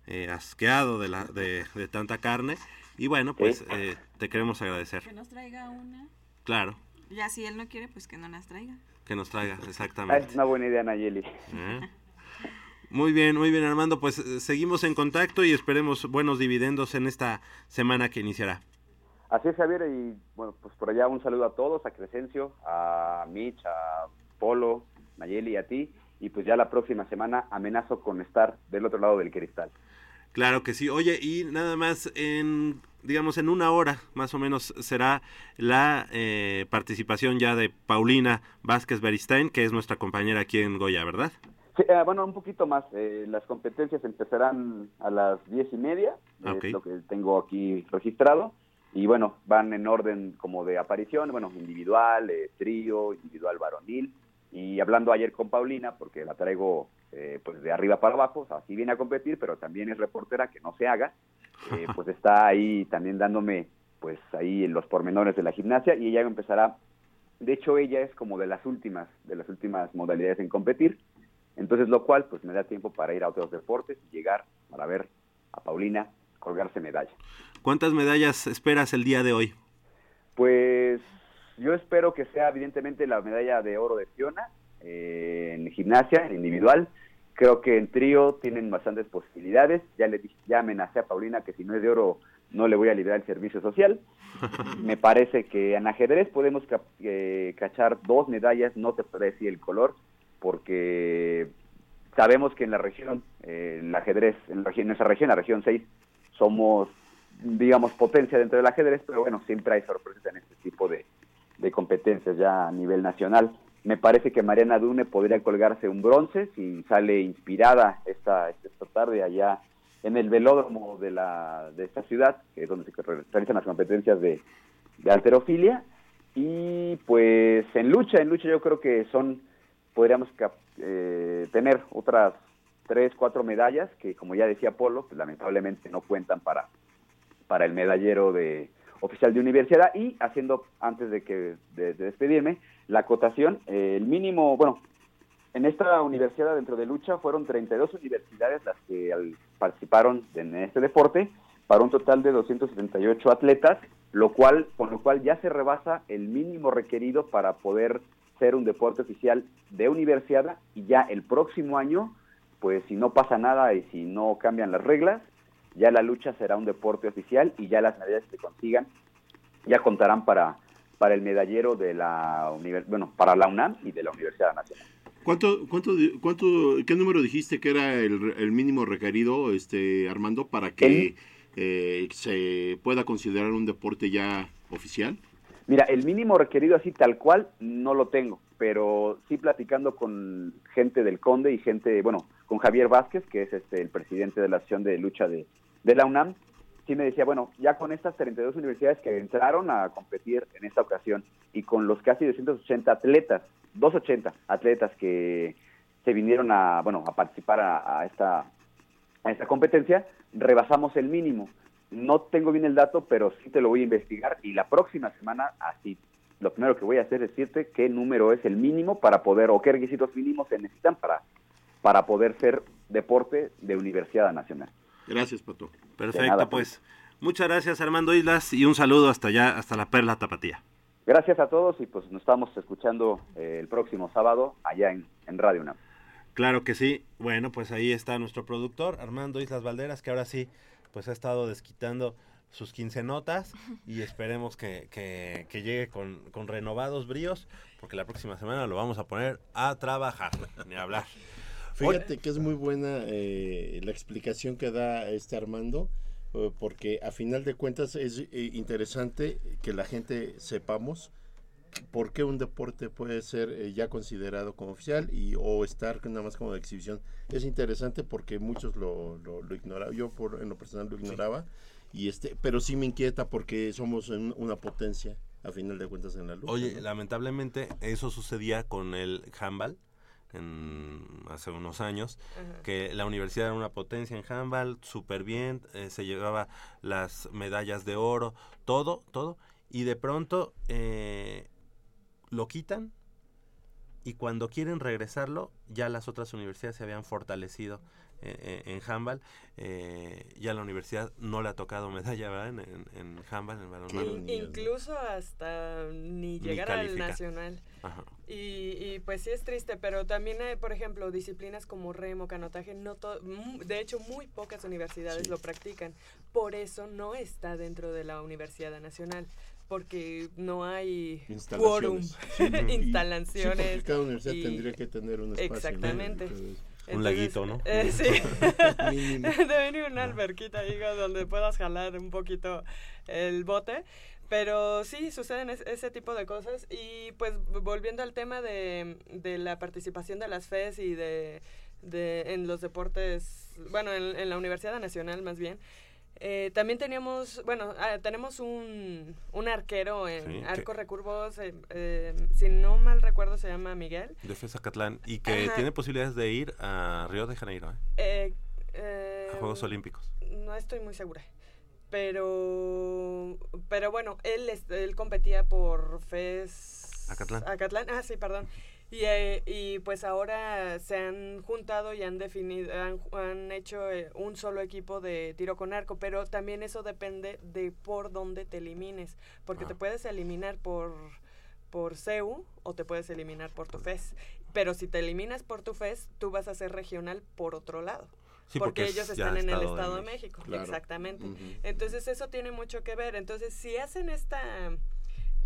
A: eh, asqueado de la de, tanta carne y bueno pues eh, te queremos agradecer.
B: Que nos traiga una.
A: Claro.
B: Ya si él no quiere pues que no las traiga
A: que nos traiga, exactamente.
E: Es una buena idea, Nayeli.
A: ¿Eh? Muy bien, muy bien, Armando. Pues eh, seguimos en contacto y esperemos buenos dividendos en esta semana que iniciará.
E: Así es, Javier, y bueno, pues por allá un saludo a todos, a Crescencio, a Mitch, a Polo, Nayeli y a ti, y pues ya la próxima semana amenazo con estar del otro lado del cristal.
A: Claro que sí. Oye, y nada más en, digamos, en una hora más o menos será la eh, participación ya de Paulina Vázquez Beristain, que es nuestra compañera aquí en Goya, ¿verdad?
E: Sí, eh, bueno, un poquito más. Eh, las competencias empezarán a las diez y media, es lo que tengo aquí registrado. Y bueno, van en orden como de aparición, bueno, individual, trío, individual varonil. Y hablando ayer con Paulina, porque la traigo eh, pues de arriba para abajo, o sea, sí viene a competir, pero también es reportera, que no se haga, eh, pues está ahí también dándome, pues ahí en los pormenores de la gimnasia y ella empezará, de hecho ella es como de las últimas, de las últimas modalidades en competir, entonces lo cual pues me da tiempo para ir a otros deportes y llegar para ver a Paulina colgarse medalla.
A: ¿Cuántas medallas esperas el día de hoy?
E: Pues yo espero que sea evidentemente la medalla de oro de Fiona eh, en gimnasia, en individual, Creo que en trío tienen bastantes posibilidades. Ya le ya amenacé a Paulina que si no es de oro no le voy a liberar el servicio social. Me parece que en ajedrez podemos eh, cachar dos medallas, no te puedo decir el color, porque sabemos que en la región, eh, el ajedrez, en, la, en nuestra región, la región 6, somos, digamos, potencia dentro del ajedrez, pero bueno, siempre hay sorpresas en este tipo de, de competencias ya a nivel nacional. Me parece que Mariana Dune podría colgarse un bronce si sale inspirada esta, esta tarde allá en el velódromo de, la, de esta ciudad, que es donde se realizan las competencias de, de alterofilia. Y pues en lucha, en lucha yo creo que son, podríamos eh, tener otras tres, cuatro medallas que como ya decía Polo, pues lamentablemente no cuentan para, para el medallero de, oficial de universidad. Y haciendo, antes de que de, despedirme, la acotación, eh, el mínimo, bueno, en esta universidad dentro de lucha fueron 32 universidades las que participaron en este deporte para un total de 278 atletas, lo cual con lo cual ya se rebasa el mínimo requerido para poder ser un deporte oficial de universidad y ya el próximo año, pues si no pasa nada y si no cambian las reglas, ya la lucha será un deporte oficial y ya las medallas que consigan ya contarán para, para el medallero de la bueno, para la UNAM y de la Universidad Nacional.
C: ¿Cuánto, cuánto, cuánto, qué número dijiste que era el, mínimo requerido, este Armando, para que eh, se pueda considerar un deporte ya oficial?
E: Mira, el mínimo requerido así tal cual no lo tengo, pero sí platicando con gente del Conde y gente, bueno, con Javier Vázquez, que es este el presidente de la Asociación de Lucha de, la UNAM, sí me decía, bueno, ya con estas 32 universidades que entraron a competir en esta ocasión y con los casi 280 atletas, 280 atletas que se vinieron a, bueno, a participar a, esta, a esta competencia, rebasamos el mínimo. No tengo bien el dato, pero sí te lo voy a investigar y la próxima semana, así, lo primero que voy a hacer es decirte qué número es el mínimo para poder, o qué requisitos mínimos se necesitan para, para poder ser deporte de Universidad Nacional.
C: Gracias, Pato.
A: Perfecto, pues. Muchas gracias, Armando Islas, y un saludo hasta allá, hasta la Perla Tapatía.
E: Gracias a todos y pues nos estamos escuchando eh, el próximo sábado allá en, en Radio UNAM.
A: Claro que sí. Bueno, pues ahí está nuestro productor, Armando Islas Valderas, que ahora sí, pues ha estado desquitando sus notas y esperemos que, que, llegue con, con, renovados bríos, porque la próxima semana lo vamos a poner a trabajar, ni hablar.
C: Fíjate que es muy buena eh, la explicación que da este Armando, eh, porque a final de cuentas es eh, interesante que la gente sepamos por qué un deporte puede ser ya considerado como oficial y o estar nada más como de exhibición. Es interesante porque muchos lo, lo, ignoraban, yo por, en lo personal lo ignoraba, y este, pero sí me inquieta porque somos una potencia a final de cuentas en la lucha.
A: Oye, lamentablemente eso sucedía con el handball en, hace unos años, que la universidad era una potencia en handball, súper bien, eh, se llevaba las medallas de oro, todo, todo, y de pronto eh, lo quitan y cuando quieren regresarlo, ya las otras universidades se habían fortalecido eh, en handball. Eh, ya la universidad no le ha tocado medalla ¿verdad? en, en, handball, en balonmano.
D: Incluso hasta ni llegar al nacional. Y, y, pues sí es triste, pero también hay, por ejemplo, disciplinas como remo, canotaje, no de hecho muy pocas universidades lo practican. Por eso no está dentro de la Universidad Nacional porque no hay quórum, instalaciones.
C: cada universidad tendría que tener un espacio.
D: Exactamente
A: un laguito, ¿no?
D: Eh, sí. Debe venir una alberquita ahí donde puedas jalar un poquito el bote. Pero sí, suceden ese tipo de cosas. Y pues volviendo al tema de, de la participación de las FES y de, de en los deportes, bueno, en, en la Universidad Nacional más bien, eh, también teníamos, bueno, ah, tenemos un, un arquero en arco recurvos, eh, eh, si no mal recuerdo se llama Miguel.
A: De Catlán, y que tiene posibilidades de ir a Río de Janeiro. a Juegos Olímpicos.
D: No estoy muy segura. Pero, pero bueno, él, él competía por FES...
A: Acatlán.
D: Acatlán, ah, sí, perdón. Y, eh, y, pues ahora se han juntado y han definido, han, hecho eh, un solo equipo de tiro con arco, pero también eso depende de por dónde te elimines, porque te ah. puedes eliminar por por CEU o te puedes eliminar por tu FES. Pero si te eliminas por tu FES, tú vas a ser regional por otro lado. porque, ellos están en el Estado de México. Exactamente. Entonces eso tiene mucho que ver. Entonces si hacen esta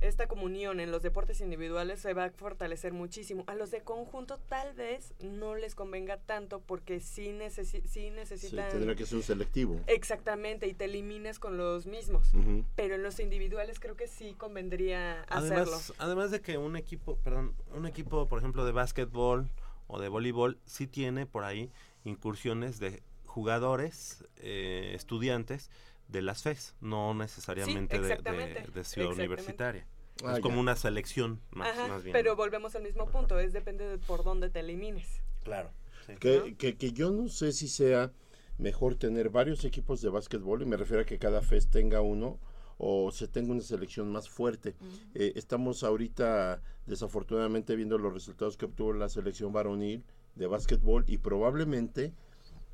D: esta comunión en los deportes individuales se va a fortalecer muchísimo. A los de conjunto tal vez no les convenga tanto porque sí, necesi sí necesitan...
C: Sí, tendrá que ser un selectivo.
D: Exactamente, y te eliminas con los mismos. Pero en los individuales creo que sí convendría hacerlo.
A: Además de que un equipo, perdón, un equipo, por ejemplo, de básquetbol o de voleibol, sí tiene por ahí incursiones de jugadores, eh, estudiantes, de las FES, no necesariamente de, ciudad universitaria. Ah, es como una selección más, bien.
D: Pero volvemos al mismo punto, es depende de por dónde te elimines.
A: Claro.
C: Que, que, yo no sé si sea mejor tener varios equipos de básquetbol, y me refiero a que cada FES tenga uno, o se tenga una selección más fuerte. Eh, estamos ahorita desafortunadamente viendo los resultados que obtuvo la selección varonil de básquetbol y probablemente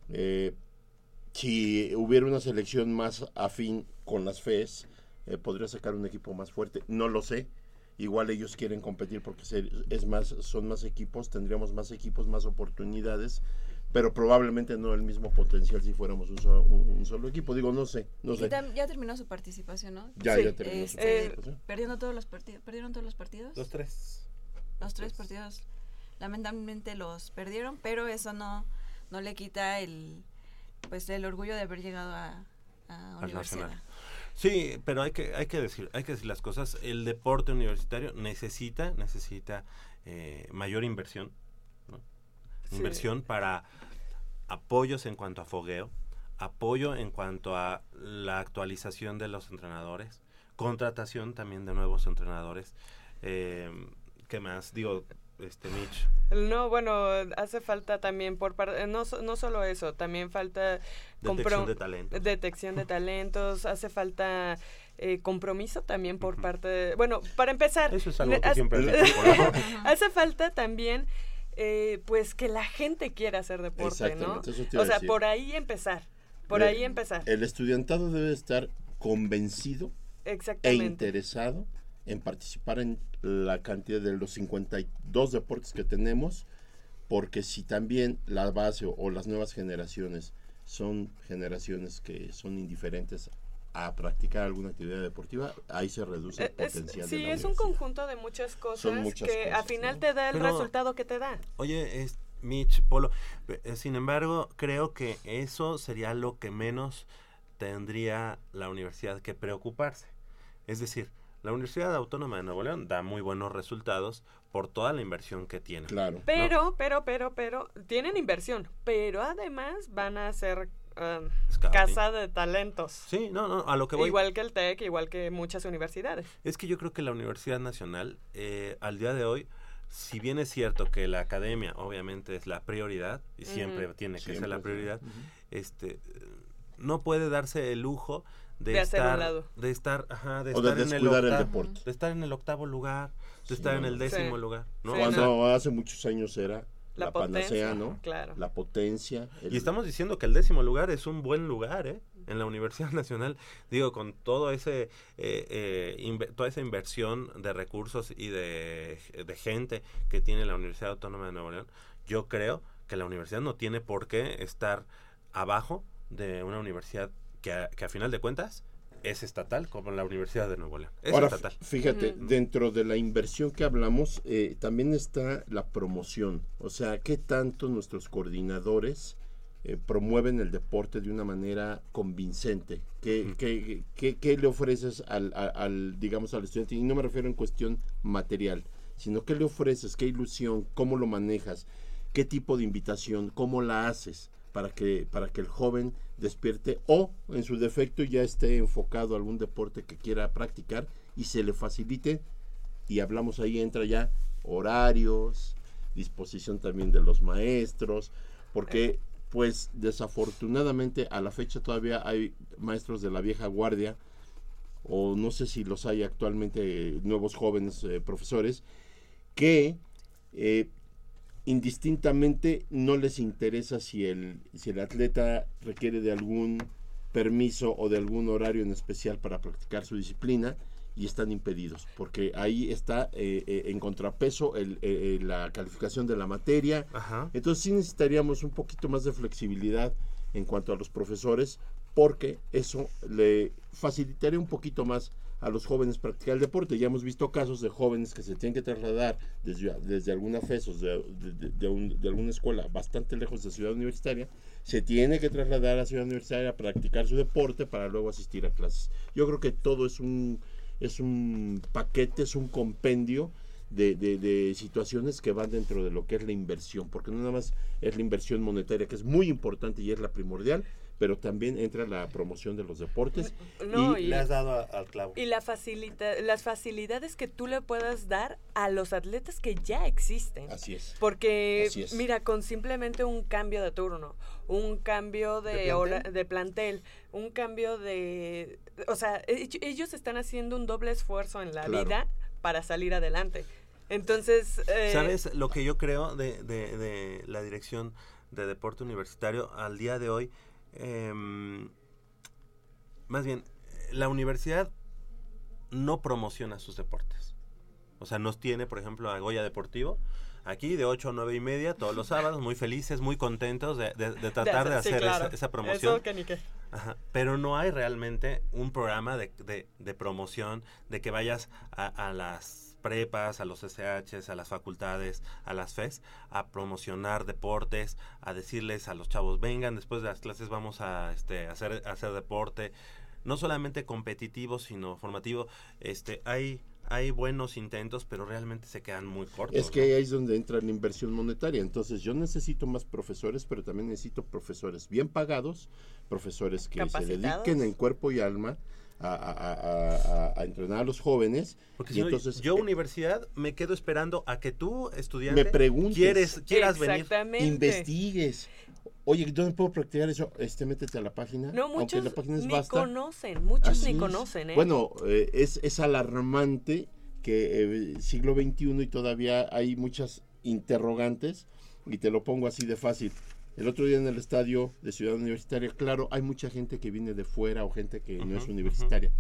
C: eh, si hubiera una selección más afín con las FES, eh, podría sacar un equipo más fuerte. No lo sé. Igual ellos quieren competir porque es más, son más equipos, tendríamos más equipos, más oportunidades, pero probablemente no el mismo potencial si fuéramos un solo, equipo. Digo, no sé, no sé.
B: Ya terminó su participación, ¿no?
C: Ya, ya terminó
B: su este, participación. ¿Perdiendo todos los partidos? ¿Perdieron todos los partidos?
A: Los tres.
B: Los tres partidos. Lamentablemente los perdieron, pero eso no, no le quita el pues el orgullo de haber llegado a, a universidad.
A: Sí, pero hay que hay que decir hay que decir las cosas. El deporte universitario necesita necesita eh, mayor inversión, inversión para apoyos en cuanto a fogueo, apoyo en cuanto a la actualización de los entrenadores, contratación también de nuevos entrenadores. Eh, ¿Qué más? Digo, este Mitch?
D: No, bueno, hace falta también por parte, no, no solo eso, también falta
A: detección de talentos.
D: Detección de talentos, hace falta eh, compromiso también por parte de, bueno, para empezar,
A: eso es algo que siempre
D: hace falta también eh, pues que la gente quiera hacer deporte, ¿no? o sea, por ahí empezar, por ahí empezar.
C: El estudiantado debe estar convencido e interesado en participar en la cantidad de los 52 deportes que tenemos, porque si también la base o, las nuevas generaciones son generaciones que son indiferentes a practicar alguna actividad deportiva, ahí se reduce el eh, potencial.
D: sí, es un conjunto de muchas cosas que al final te da el resultado que te da.
A: Oye, es, Mitch, Polo, eh, sin embargo, creo que eso sería lo que menos tendría la universidad que preocuparse. Es decir, la Universidad Autónoma de Nuevo León da muy buenos resultados por toda la inversión que tiene.
C: Claro.
D: Pero, pero, pero, pero, tienen inversión, pero además van a ser um, casa de talentos.
A: Sí, no, no, a lo que voy.
D: Igual que el TEC, igual que muchas universidades.
A: Es que yo creo que la Universidad Nacional, eh, al día de hoy, si bien es cierto que la academia obviamente es la prioridad, y siempre tiene que ser la prioridad, este no puede darse el lujo de, estar, de estar, ajá, de estar en el octavo, de estar en el octavo lugar, de estar en el décimo lugar,
C: Cuando hace muchos años era la, panacea, ¿no?
D: Claro.
C: La potencia.
A: Y estamos diciendo que el décimo lugar es un buen lugar, ¿eh? En la Universidad Nacional, digo, con todo ese, eh, eh, toda esa inversión de recursos y de, de gente que tiene la Universidad Autónoma de Nuevo León, yo creo que la universidad no tiene por qué estar abajo de una universidad que a, que a final de cuentas es estatal, como la Universidad de Nuevo León. Es
C: Ahora,
A: estatal.
C: Fíjate, dentro de la inversión que hablamos, eh, también está la promoción. O sea, ¿qué tanto nuestros coordinadores eh, promueven el deporte de una manera convincente? ¿Qué, qué, le ofreces al, al, digamos, al estudiante? Y no me refiero en cuestión material, sino qué le ofreces, qué ilusión, cómo lo manejas, qué tipo de invitación, cómo la haces para que, para que el joven despierte o en su defecto ya esté enfocado a algún deporte que quiera practicar y se le facilite. Y hablamos ahí entra ya horarios, disposición también de los maestros, porque pues desafortunadamente a la fecha todavía hay maestros de la vieja guardia o no sé si los hay actualmente nuevos jóvenes eh, profesores que eh, indistintamente no les interesa si el, si el atleta requiere de algún permiso o de algún horario en especial para practicar su disciplina y están impedidos, porque ahí está eh, eh, en contrapeso el, eh, la calificación de la materia. Entonces sí necesitaríamos un poquito más de flexibilidad en cuanto a los profesores, porque eso le facilitaría un poquito más a los jóvenes practicar el deporte. Ya hemos visto casos de jóvenes que se tienen que trasladar desde, desde alguna FESOS, de, de, alguna escuela bastante lejos de Ciudad Universitaria, se tiene que trasladar a Ciudad Universitaria a practicar su deporte para luego asistir a clases. Yo creo que todo es un, es un paquete, es un compendio de, de, situaciones que van dentro de lo que es la inversión, porque no nada más es la inversión monetaria, que es muy importante y es la primordial, pero también entra la promoción de los deportes
A: y, le has dado al clavo.
D: Y la facilita, las facilidades que tú le puedas dar a los atletas que ya existen.
C: Así es.
D: Porque, mira, con simplemente un cambio de turno, un cambio de, ¿De hora, de plantel, un cambio de... O sea, ellos están haciendo un doble esfuerzo en la vida para salir adelante. Entonces...
A: Eh, ¿Sabes lo que yo creo de, de, de la dirección de deporte universitario al día de hoy? Em, más bien, la universidad no promociona sus deportes. O sea, nos tiene, por ejemplo, a Goya Deportivo, aquí de 8 a 9 y media, todos los sábados, muy felices, muy contentos de, tratar de, hacer esa, promoción. Pero no hay realmente un programa de, promoción, de que vayas a las prepas, a los SHs, a las facultades, a las FES, a promocionar deportes, a decirles a los chavos, vengan, después de las clases vamos a este, hacer, hacer deporte, no solamente competitivo, sino formativo. Este, hay hay buenos intentos, pero realmente se quedan muy cortos.
C: Es que ahí es donde entra la inversión monetaria. Entonces yo necesito más profesores, pero también necesito profesores bien pagados, profesores que se dediquen en cuerpo y alma a, entrenar a los jóvenes.
A: Porque y entonces, yo, universidad, me quedo esperando a que tú, estudiante, me preguntes, quieres, quieras venir,
C: investigues. Oye, ¿dónde puedo practicar eso? Este, métete a la página.
D: No, muchos la página ni conocen, muchos ni conocen. ¿eh?
C: Bueno, eh, es, es alarmante que eh, siglo XXI y todavía hay muchas interrogantes y te lo pongo así de fácil. El otro día en el estadio de Ciudad Universitaria, claro, hay mucha gente que viene de fuera o gente que no es universitaria.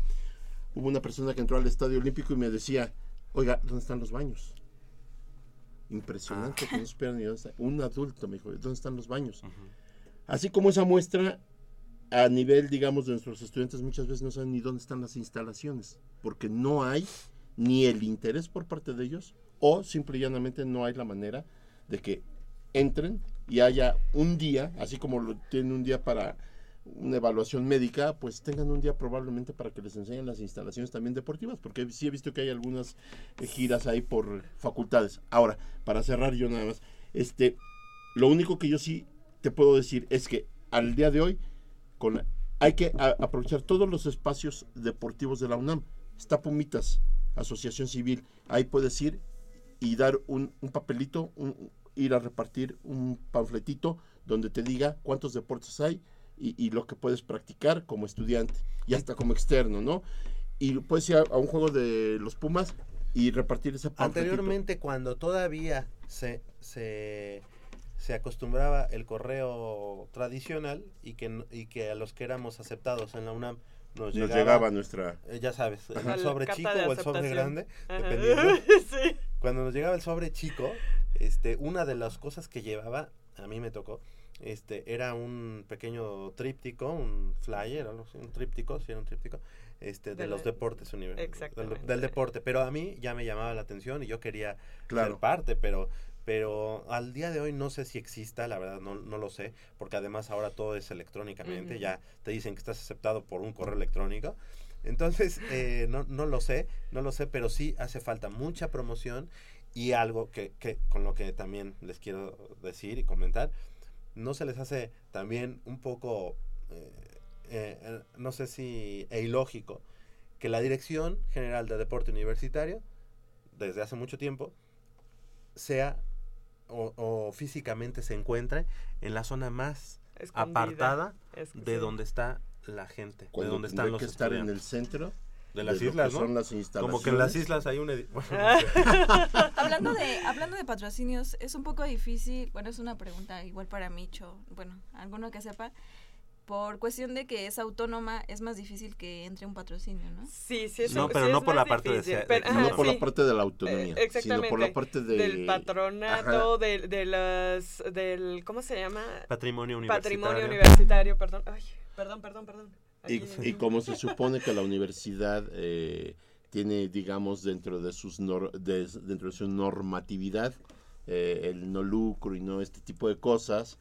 C: Hubo una persona que entró al estadio olímpico y me decía, oiga, ¿dónde están los baños? Impresionante que no esperan ni dónde está. Un adulto me dijo, ¿dónde están los baños? Así como esa muestra, a nivel, digamos, de nuestros estudiantes muchas veces no saben ni dónde están las instalaciones, porque no hay ni el interés por parte de ellos o simple y llanamente no hay la manera de que entren y haya un día, así como lo tienen un día para una evaluación médica, pues tengan un día probablemente para que les enseñen las instalaciones también deportivas, porque sí he visto que hay algunas eh, giras ahí por facultades. Ahora, para cerrar yo nada más, este, lo único que yo sí te puedo decir es que al día de hoy con hay que aprovechar todos los espacios deportivos de la UNAM. Está Pumitas, Asociación Civil, ahí puedes ir y dar un, un papelito, un, ir a repartir un panfletito donde te diga cuántos deportes hay y, lo que puedes practicar como estudiante y hasta como externo, ¿no? Y puedes ir a, un juego de los Pumas y repartir ese
A: panfletito. Anteriormente, cuando todavía se, se, acostumbraba el correo tradicional y que, y que a los que éramos aceptados en la UNAM nos,
C: llegaba, nuestra...
A: Eh, ya sabes, el sobre chico o el sobre grande, dependiendo. Cuando nos llegaba el sobre chico, este, una de las cosas que llevaba, a mí me tocó, este, era un pequeño tríptico, un flyer, un tríptico, sí era un tríptico, este, de, los deportes universitarios, del, del, deporte, pero a mí ya me llamaba la atención y yo quería ser parte, pero pero al día de hoy no sé si exista, la verdad no, no lo sé, porque además ahora todo es electrónicamente, ya te dicen que estás aceptado por un correo electrónico. Entonces, eh, no, no lo sé, no lo sé, pero sí hace falta mucha promoción y algo que, que con lo que también les quiero decir y comentar, no se les hace también un poco, eh, eh, no sé si e ilógico, que la Dirección General de Deporte Universitario, desde hace mucho tiempo, sea o, físicamente se encuentre en la zona más apartada de donde está la gente, de donde están los
C: que estar en el centro
A: de las islas, ¿no? Como que en las islas hay un
B: hablando de hablando de patrocinios, es un poco difícil, bueno, es una pregunta igual para Micho, bueno, alguno que sepa, por cuestión de que es autónoma, es más difícil que entre un patrocinio, ¿no?
D: Sí, sí,
A: No, pero no por la parte de,
C: no por la parte de la autonomía,
D: eh,
C: sino por la parte
D: del patronato, de, de, las, del, ¿cómo se llama?
A: Patrimonio universitario.
D: Patrimonio universitario, perdón. Ay, perdón, perdón, perdón.
C: Y, y, como se supone que la universidad eh, tiene, digamos, dentro de sus dentro de su normatividad eh, el no lucro y no este tipo de cosas,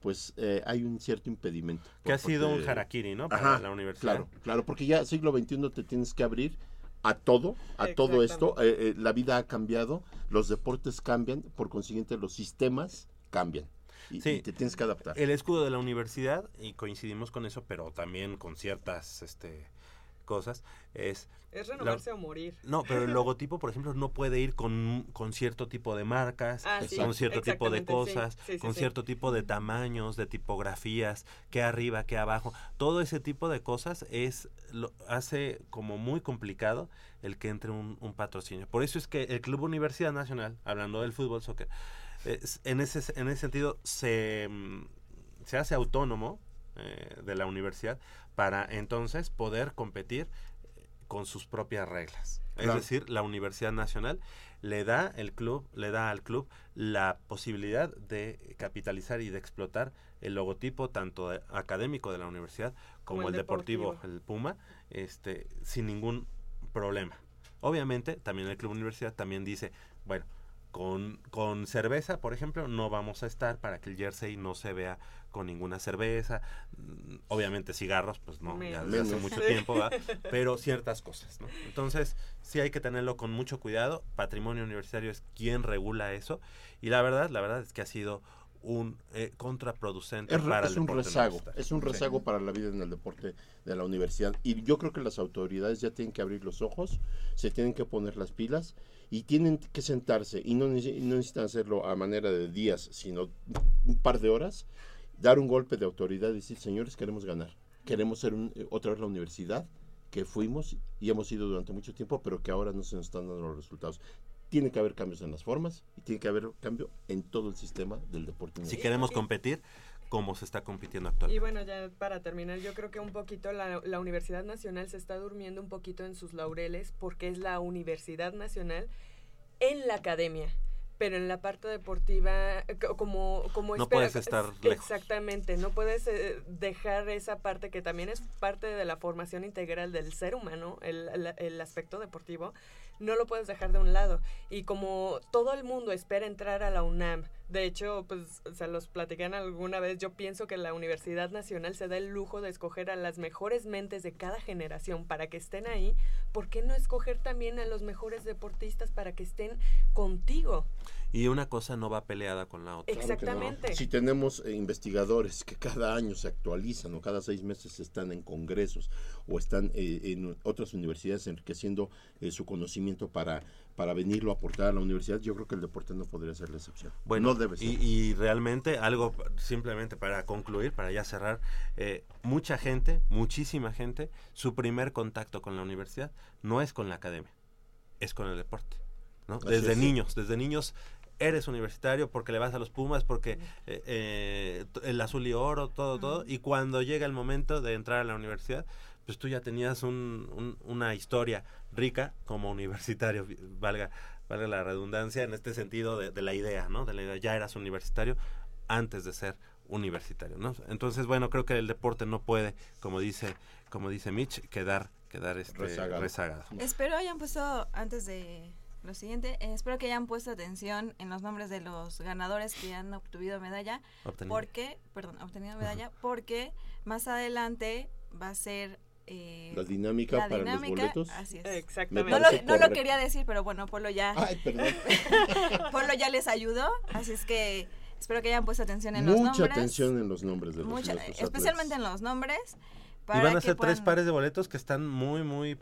C: pues eh, hay un cierto impedimento.
A: Que ha sido un harakiri, ¿no? Para la universidad.
C: Claro, claro, porque ya siglo XXI te tienes que abrir a todo, a todo esto. Eh, eh, la vida ha cambiado, los deportes cambian, por consiguiente los sistemas cambian. Y, y, te tienes que adaptar.
A: El escudo de la universidad, y coincidimos con eso, pero también con ciertas este, cosas, es...
D: Es renovarse o morir.
A: No, pero el logotipo, por ejemplo, no puede ir con, con cierto tipo de marcas, ah, con cierto tipo de cosas, con cierto tipo de tamaños, de tipografías, que arriba, que abajo. Todo ese tipo de cosas es lo hace como muy complicado el que entre un, patrocinio. Por eso es que el Club Universidad Nacional, hablando del fútbol, soccer, en, ese, en ese sentido se, mm, se hace autónomo eh, de la universidad para entonces poder competir eh, con sus propias reglas. Es decir, la Universidad Nacional le da el club, le da al club la posibilidad de capitalizar y de explotar el logotipo tanto académico de la universidad como, el, deportivo, el Puma, este, sin ningún problema. Obviamente, también el club universidad también dice, bueno, con, con, cerveza, por ejemplo, no vamos a estar para que el jersey no se vea con ninguna cerveza. Mm, obviamente cigarros, pues no, ya desde hace mucho tiempo, pero ciertas cosas, ¿no? Entonces, sí hay que tenerlo con mucho cuidado. Patrimonio Universitario es quien regula eso. Y la verdad, la verdad es que ha sido un eh, contraproducente
C: es,
A: para
C: es un rezago es un rezago para la vida en el deporte de la universidad y yo creo que las autoridades ya tienen que abrir los ojos se tienen que poner las pilas y tienen que sentarse y no, necesitan hacerlo a manera de días sino un par de horas dar un golpe de autoridad y decir señores queremos ganar queremos ser eh, otra vez la universidad que fuimos y hemos ido durante mucho tiempo pero que ahora no se nos están dando los resultados tiene que haber cambios en las formas y tiene que haber cambio en todo el sistema del deporte.
A: Si queremos competir, como se está compitiendo actualmente.
D: Y bueno, ya para terminar, yo creo que un poquito la, la, Universidad Nacional se está durmiendo un poquito en sus laureles porque es la Universidad Nacional en la academia pero en la parte deportiva como como
A: no puedes estar lejos.
D: exactamente no puedes eh, dejar esa parte que también es parte de la formación integral del ser humano el, el, el, aspecto deportivo no lo puedes dejar de un lado y como todo el mundo espera entrar a la UNAM de hecho pues se los platican alguna vez yo pienso que la Universidad Nacional se da el lujo de escoger a las mejores mentes de cada generación para que estén ahí ¿por qué no escoger también a los mejores deportistas para que estén contigo
A: y una cosa no va peleada con la otra.
D: Exactamente.
C: Si tenemos eh, investigadores que cada año se actualizan o cada seis meses están en congresos o están eh, en otras universidades enriqueciendo eh, su conocimiento para, para venirlo a aportar a la universidad, yo creo que el deporte no podría ser la excepción.
A: Bueno, no debe ser. Y, y realmente algo, simplemente para concluir, para ya cerrar, mucha gente, muchísima gente, su primer contacto con la universidad no es con la academia, es con el deporte. ¿no? Desde niños, desde niños eres universitario porque le vas a los Pumas, porque eh, eh, el azul y oro, todo, todo. Y cuando llega el momento de entrar a la universidad, pues tú ya tenías un, una historia rica como universitario, valga, valga la redundancia, en este sentido de, la idea, ¿no? De la idea, ya eras universitario antes de ser universitario, ¿no? Entonces, bueno, creo que el deporte no puede, como dice, como dice Mitch, quedar, quedar este, rezagado.
B: Espero hayan puesto antes de lo siguiente, eh, espero que hayan puesto atención en los nombres de los ganadores que han obtenido medalla, porque, perdón, obtenido medalla, porque más adelante va a ser eh,
C: la dinámica para los boletos.
B: Así es.
D: Exactamente.
B: No lo, no lo, quería decir, pero bueno, Polo ya.
C: Ay, perdón.
B: Polo ya les ayudó, así es que espero que hayan puesto atención en los nombres.
C: Mucha atención en los nombres de los
B: Mucha, Especialmente en los nombres
A: y van a ser tres pares de boletos que están muy, muy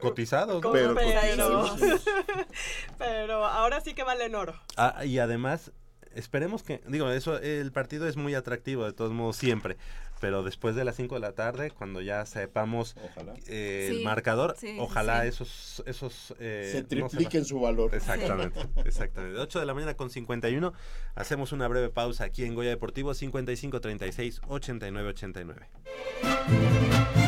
A: cotizados.
D: Pero, pero, ahora sí que valen oro.
A: Ah, y además, esperemos que, digo, eso, el partido es muy atractivo de todos modos siempre, pero después de las 5 de la tarde, cuando ya sepamos eh, el marcador, ojalá esos... esos
C: eh, se tripliquen su valor.
A: Exactamente, exactamente. 8 de la mañana con 51, hacemos una breve pausa aquí en Goya Deportivo, 55 36 89 89.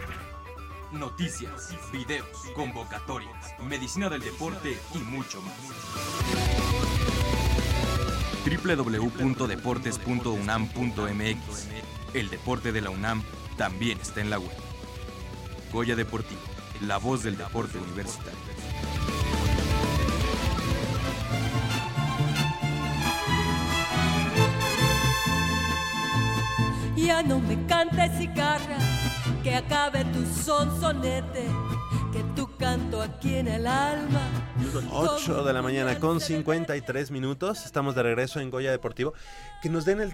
F: Noticias, videos, convocatorias, medicina del deporte y mucho más. www.deportes.unam.mx El deporte de la UNAM también está en la web. Goya Deportivo, la voz del deporte universitario.
G: Ya no me cantes cigarra, que acabe tu sonsonete, que tu canto aquí en el alma.
A: 8 de la mañana con 53 minutos, estamos de regreso en Goya Deportivo. Que nos den el,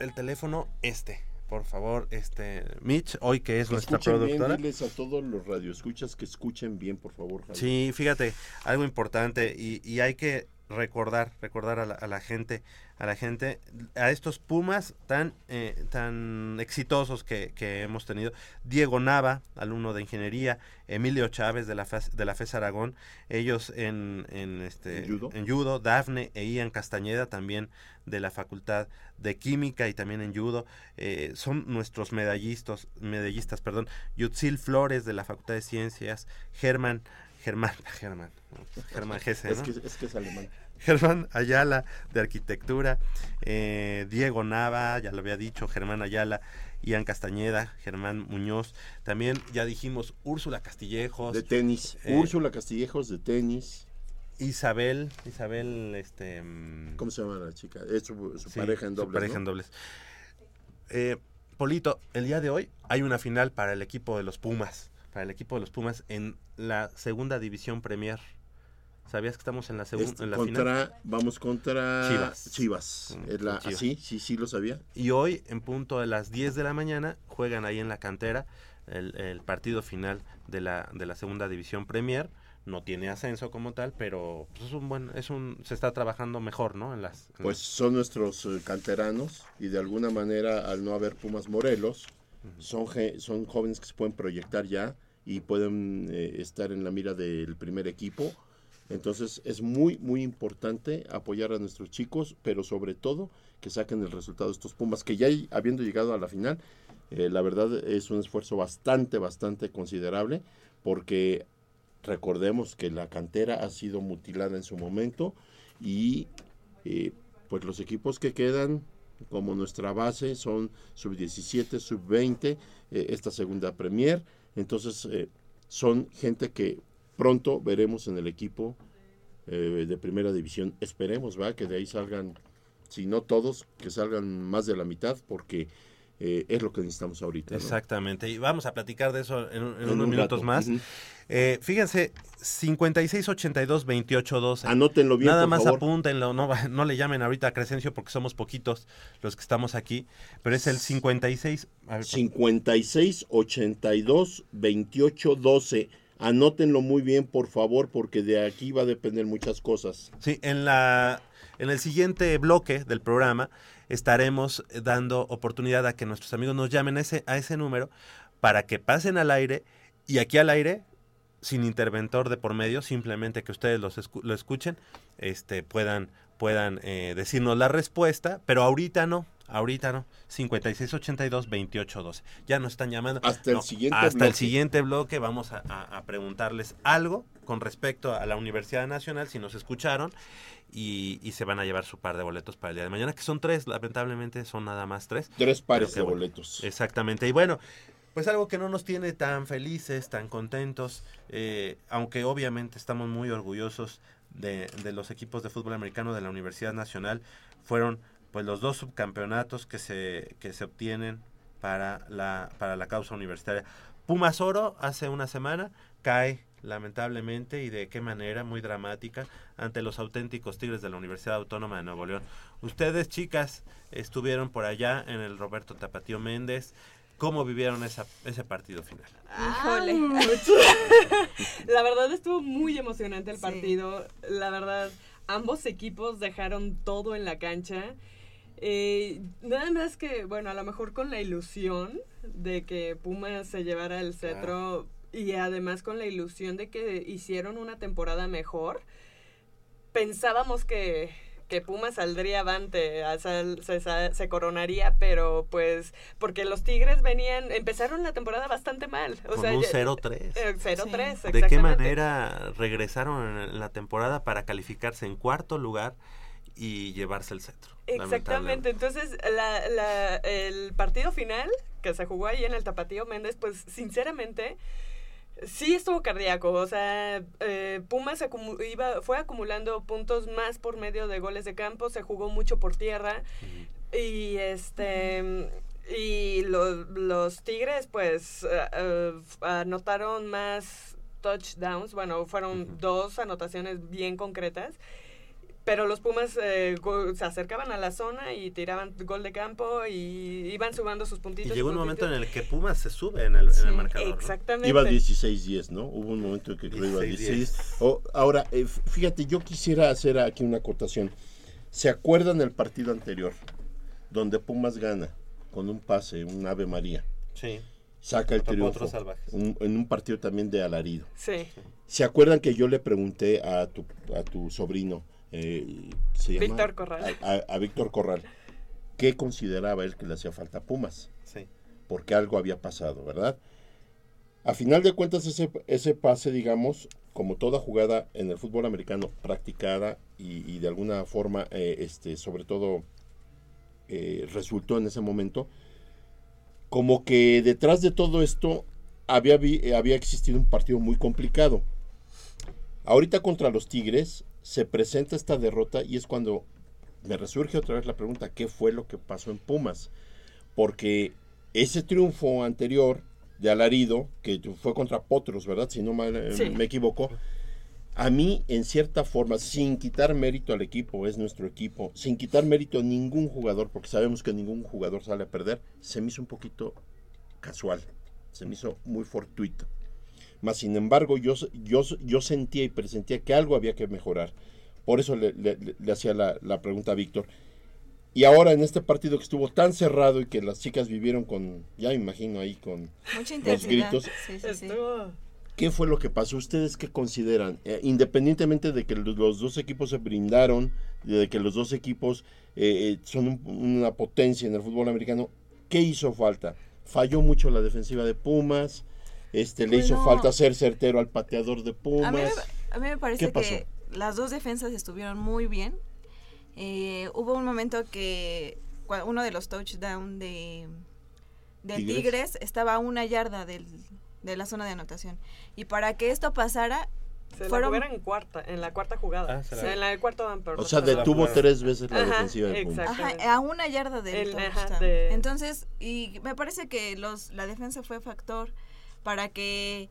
A: el teléfono este, por favor, este Mitch, hoy que es nuestra productora.
C: Bien, diles a todos los radioescuchas que escuchen bien, por favor.
A: Sí, fíjate, algo importante y, y hay que recordar, recordar a la, gente, a la gente, a estos Pumas tan, eh, tan exitosos que, hemos tenido. Diego Nava, alumno de ingeniería, Emilio Chávez de la FES, de la FES Aragón, ellos en, en este ¿En judo? Dafne e Ian Castañeda también de la Facultad de Química y también en judo, eh, son nuestros medallistas, medallistas, perdón, Yutzil Flores de la Facultad de Ciencias, Germán Germán, Germán, Germán Gese,
C: es, que, es, que, es alemán.
A: Germán Ayala de Arquitectura, eh, Diego Nava, ya lo había dicho, Germán Ayala, Ian Castañeda, Germán Muñoz, también ya dijimos Úrsula Castillejos.
C: De tenis, eh, Úrsula Castillejos de tenis.
A: Isabel, Isabel, este...
C: ¿Cómo se llama la chica? Es su, pareja en dobles. Su
A: pareja en dobles. Eh, Polito, el día de hoy hay una final para el equipo de los Pumas, para el equipo de los Pumas en la segunda división Premier. ¿Sabías que estamos en la segunda
C: este, final? Vamos contra Chivas. Chivas. Mm, sí, sí, sí lo sabía.
A: Y hoy, en punto de las 10 de la mañana, juegan ahí en la cantera el, partido final de la, de la segunda división Premier no tiene ascenso como tal, pero pues, es un buen, es un, se está trabajando mejor, ¿no? En las,
C: pues son nuestros eh, canteranos y de alguna manera al no haber Pumas Morelos, son, son jóvenes que se pueden proyectar ya y pueden eh, estar en la mira del primer equipo. Entonces es muy, muy importante apoyar a nuestros chicos, pero sobre todo que saquen el resultado de estos Pumas, que ya habiendo llegado a la final, eh, la verdad es un esfuerzo bastante, bastante considerable, porque Recordemos que la cantera ha sido mutilada en su momento y eh, pues los equipos que quedan como nuestra base son sub-17, sub-20, eh, esta segunda Premier. Entonces eh, son gente que pronto veremos en el equipo de primera división. Esperemos ¿va? que de ahí salgan, si no todos, que salgan más de la mitad porque es lo que necesitamos ahorita.
A: Exactamente, y vamos a platicar de eso en, unos minutos más. Eh, fíjense, 5682-2812.
C: Anótenlo bien.
A: Nada más apúntenlo, no, no le llamen ahorita a Crescencio porque somos poquitos los que estamos aquí, pero es el 56.
C: 5682-2812. Anótenlo muy bien, por favor, porque de aquí va a depender muchas cosas.
A: Sí, en, la, en el siguiente bloque del programa estaremos dando oportunidad a que nuestros amigos nos llamen a ese, a ese número para que pasen al aire y aquí al aire sin interventor de por medio, simplemente que ustedes los lo escuchen, este, puedan, puedan eh, decirnos la respuesta, pero ahorita no, ahorita no, 5682-2812. Ya nos están llamando.
C: Hasta el siguiente
A: Hasta bloque. el siguiente bloque vamos a, preguntarles algo con respecto a la Universidad Nacional, si nos escucharon, y, y, se van a llevar su par de boletos para el día de mañana, que son tres, lamentablemente son nada más tres.
C: Tres pares de boletos.
A: Exactamente, y bueno, pues algo que no nos tiene tan felices, tan contentos, eh, aunque obviamente estamos muy orgullosos de, los equipos de fútbol americano de la Universidad Nacional, fueron pues los dos subcampeonatos que se, que se obtienen para la, para la causa universitaria. Pumas Oro hace una semana cae lamentablemente y de qué manera muy dramática ante los auténticos Tigres de la Universidad Autónoma de Nuevo León. Ustedes chicas estuvieron por allá en el Roberto Tapatío Méndez, ¿Cómo vivieron esa, ese partido final?
D: Híjole. la verdad estuvo muy emocionante el partido. La verdad, ambos equipos dejaron todo en la cancha. Eh, nada más que, bueno, a lo mejor con la ilusión de que Pumas se llevara el cetro y además con la ilusión de que hicieron una temporada mejor, pensábamos que que Puma saldría avante, se, se, coronaría, pero pues porque los Tigres venían, empezaron la temporada bastante mal.
A: O Con un 0-3.
D: 0-3,
A: eh, ¿De qué manera regresaron en la temporada para calificarse en cuarto lugar? y llevarse el centro.
D: Exactamente, entonces la, la, el partido final que se jugó ahí en el Tapatío Méndez, pues sinceramente Sí estuvo cardíaco, o sea, eh, Pumas iba, fue acumulando puntos más por medio de goles de campo, se jugó mucho por tierra y este y los Tigres pues eh, anotaron más touchdowns, bueno, fueron dos anotaciones bien concretas pero los Pumas eh, se acercaban a la zona y tiraban gol de campo y iban sumando sus puntitos.
A: Y llegó un momento en el que Pumas se sube en el, en el marcador.
D: Exactamente.
C: Iba 16-10, ¿no? Hubo un momento en que creo iba 16. ahora, eh, fíjate, yo quisiera hacer aquí una acotación. ¿Se acuerdan del partido anterior? Donde Pumas gana con un pase, un Ave María.
A: Sí.
C: Saca el triunfo. en un partido también de alarido.
D: Sí.
C: ¿Se acuerdan que yo le pregunté a tu, a tu sobrino? Eh,
D: Víctor Corral.
C: A, Víctor Corral. ¿Qué consideraba él que le hacía falta a Pumas?
A: Sí.
C: Porque algo había pasado, ¿verdad? A final de cuentas, ese, ese pase, digamos, como toda jugada en el fútbol americano practicada y, de alguna forma, eh, este, sobre todo, eh, resultó en ese momento, como que detrás de todo esto había, había existido un partido muy complicado. Ahorita contra los Tigres se presenta esta derrota y es cuando me resurge otra vez la pregunta, ¿qué fue lo que pasó en Pumas? Porque ese triunfo anterior de Alarido, que fue contra Potros, ¿verdad? Si no eh, me equivoco, a mí, en cierta forma, sin quitar mérito al equipo, es nuestro equipo, sin quitar mérito a ningún jugador, porque sabemos que ningún jugador sale a perder, se me hizo un poquito casual, se me hizo muy fortuito. Más sin embargo, yo, yo, yo sentía y presentía que algo había que mejorar. Por eso le, hacía la, la, pregunta a Víctor. Y ahora en este partido que estuvo tan cerrado y que las chicas vivieron con, ya me imagino ahí con los gritos. Sí, sí, ¿Qué fue lo que pasó? ¿Ustedes qué consideran? Eh, independientemente de que los, dos equipos se brindaron, de que los dos equipos eh, eh, son una potencia en el fútbol americano, ¿qué hizo falta? Falló mucho la defensiva de Pumas, este, le hizo falta ser certero al pateador de Pumas.
B: A mí, me parece que las dos defensas estuvieron muy bien. hubo un momento que uno de los touchdowns de, de Tigres estaba a una yarda del, de la zona de anotación. Y para que esto pasara,
D: se fueron... la en cuarta, en la cuarta jugada. Ah, en la cuarto
C: O sea, detuvo tres veces la defensiva de
B: Ajá, a una yarda del Entonces, y me parece que los la defensa fue factor para que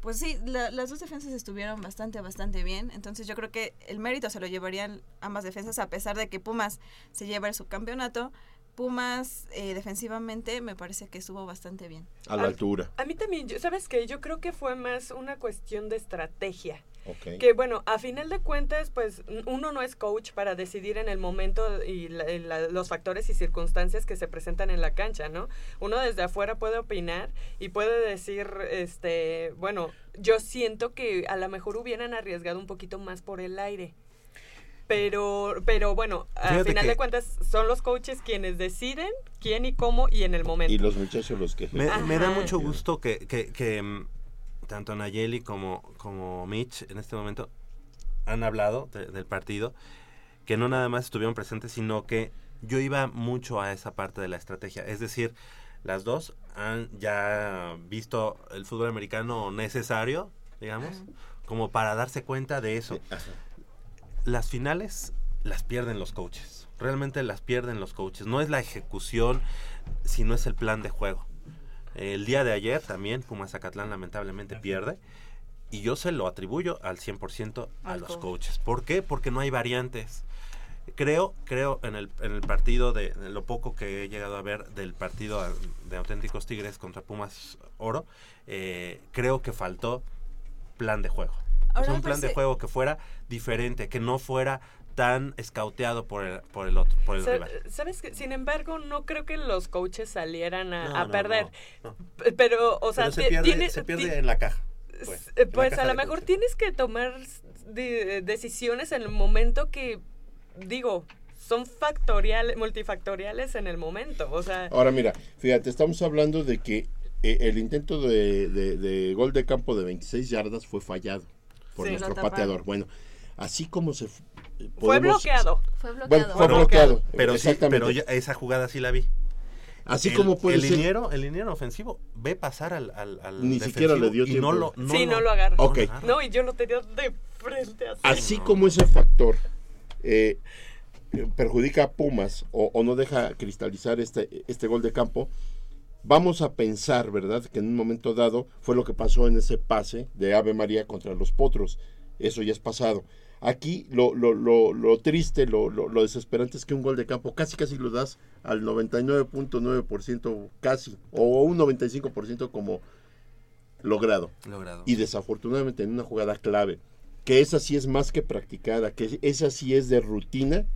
B: pues sí, las dos defensas estuvieron bastante, bastante bien. Entonces yo creo que el mérito se lo llevarían ambas defensas, a pesar de que Pumas se lleva el subcampeonato. Pumas eh, defensivamente me parece que estuvo bastante bien.
C: A la altura.
D: A mí también, ¿sabes qué? Yo creo que fue más una cuestión de estrategia. Que bueno, a final de cuentas, pues uno no es coach para decidir en el momento y los factores y circunstancias que se presentan en la cancha, ¿no? Uno desde afuera puede opinar y puede decir, este, bueno, yo siento que a lo mejor hubieran arriesgado un poquito más por el aire. Pero, pero bueno, al final de cuentas son los coaches quienes deciden quién y cómo y en el momento.
C: Y los muchachos los que...
A: Me, me da mucho gusto que, que, que mm, tanto Nayeli como, como Mitch en este momento han hablado del partido, que no nada más estuvieron presentes, sino que yo iba mucho a esa parte de la estrategia. Es decir, las dos han ya visto el fútbol americano necesario, digamos, como para darse cuenta de eso las finales las pierden los coaches. Realmente las pierden los coaches. No es la ejecución, sino es el plan de juego. El día de ayer también Pumas Zacatlán lamentablemente pierde. Y yo se lo atribuyo al 100% a los coaches. ¿Por qué? Porque no hay variantes. Creo, creo en el, en el partido de, lo poco que he llegado a ver del partido de auténticos Tigres contra Pumas Oro, eh, creo que faltó plan de juego un plan de juego que fuera diferente, que no fuera tan escauteado por el, por el otro, por el rival.
D: Sabes que, sin embargo, no creo que los coaches salieran a, perder. Pero, o sea,
A: se pierde, en la caja.
D: Pues, pues a lo mejor tienes que tomar decisiones en el momento que, digo, son factoriales, multifactoriales en el momento. O sea,
C: Ahora mira, fíjate, estamos hablando de que eh, el intento de, de, gol de campo de 26 yardas fue fallado por nuestro pateador. Bueno, así como se
D: fue bloqueado.
B: Fue bloqueado.
C: fue bloqueado.
A: Pero, sí, pero esa jugada sí la vi.
C: Así como puede
A: el
C: ser.
A: Liniero, el liniero ofensivo ve pasar al, al,
C: Ni siquiera le dio tiempo.
D: No
C: lo,
D: no sí, no lo agarra. No, y yo lo tenía de frente así.
C: Así como ese factor eh, perjudica a Pumas o, o, no deja cristalizar este, este gol de campo, Vamos a pensar, ¿verdad?, que en un momento dado fue lo que pasó en ese pase de Ave María contra los Potros. Eso ya es pasado. Aquí lo, lo, lo, lo triste, lo, lo, desesperante es que un gol de campo casi casi lo das al 99.9% casi, o un 95% como logrado.
A: logrado.
C: Y desafortunadamente en una jugada clave, que esa sí es más que practicada, que esa sí es de rutina,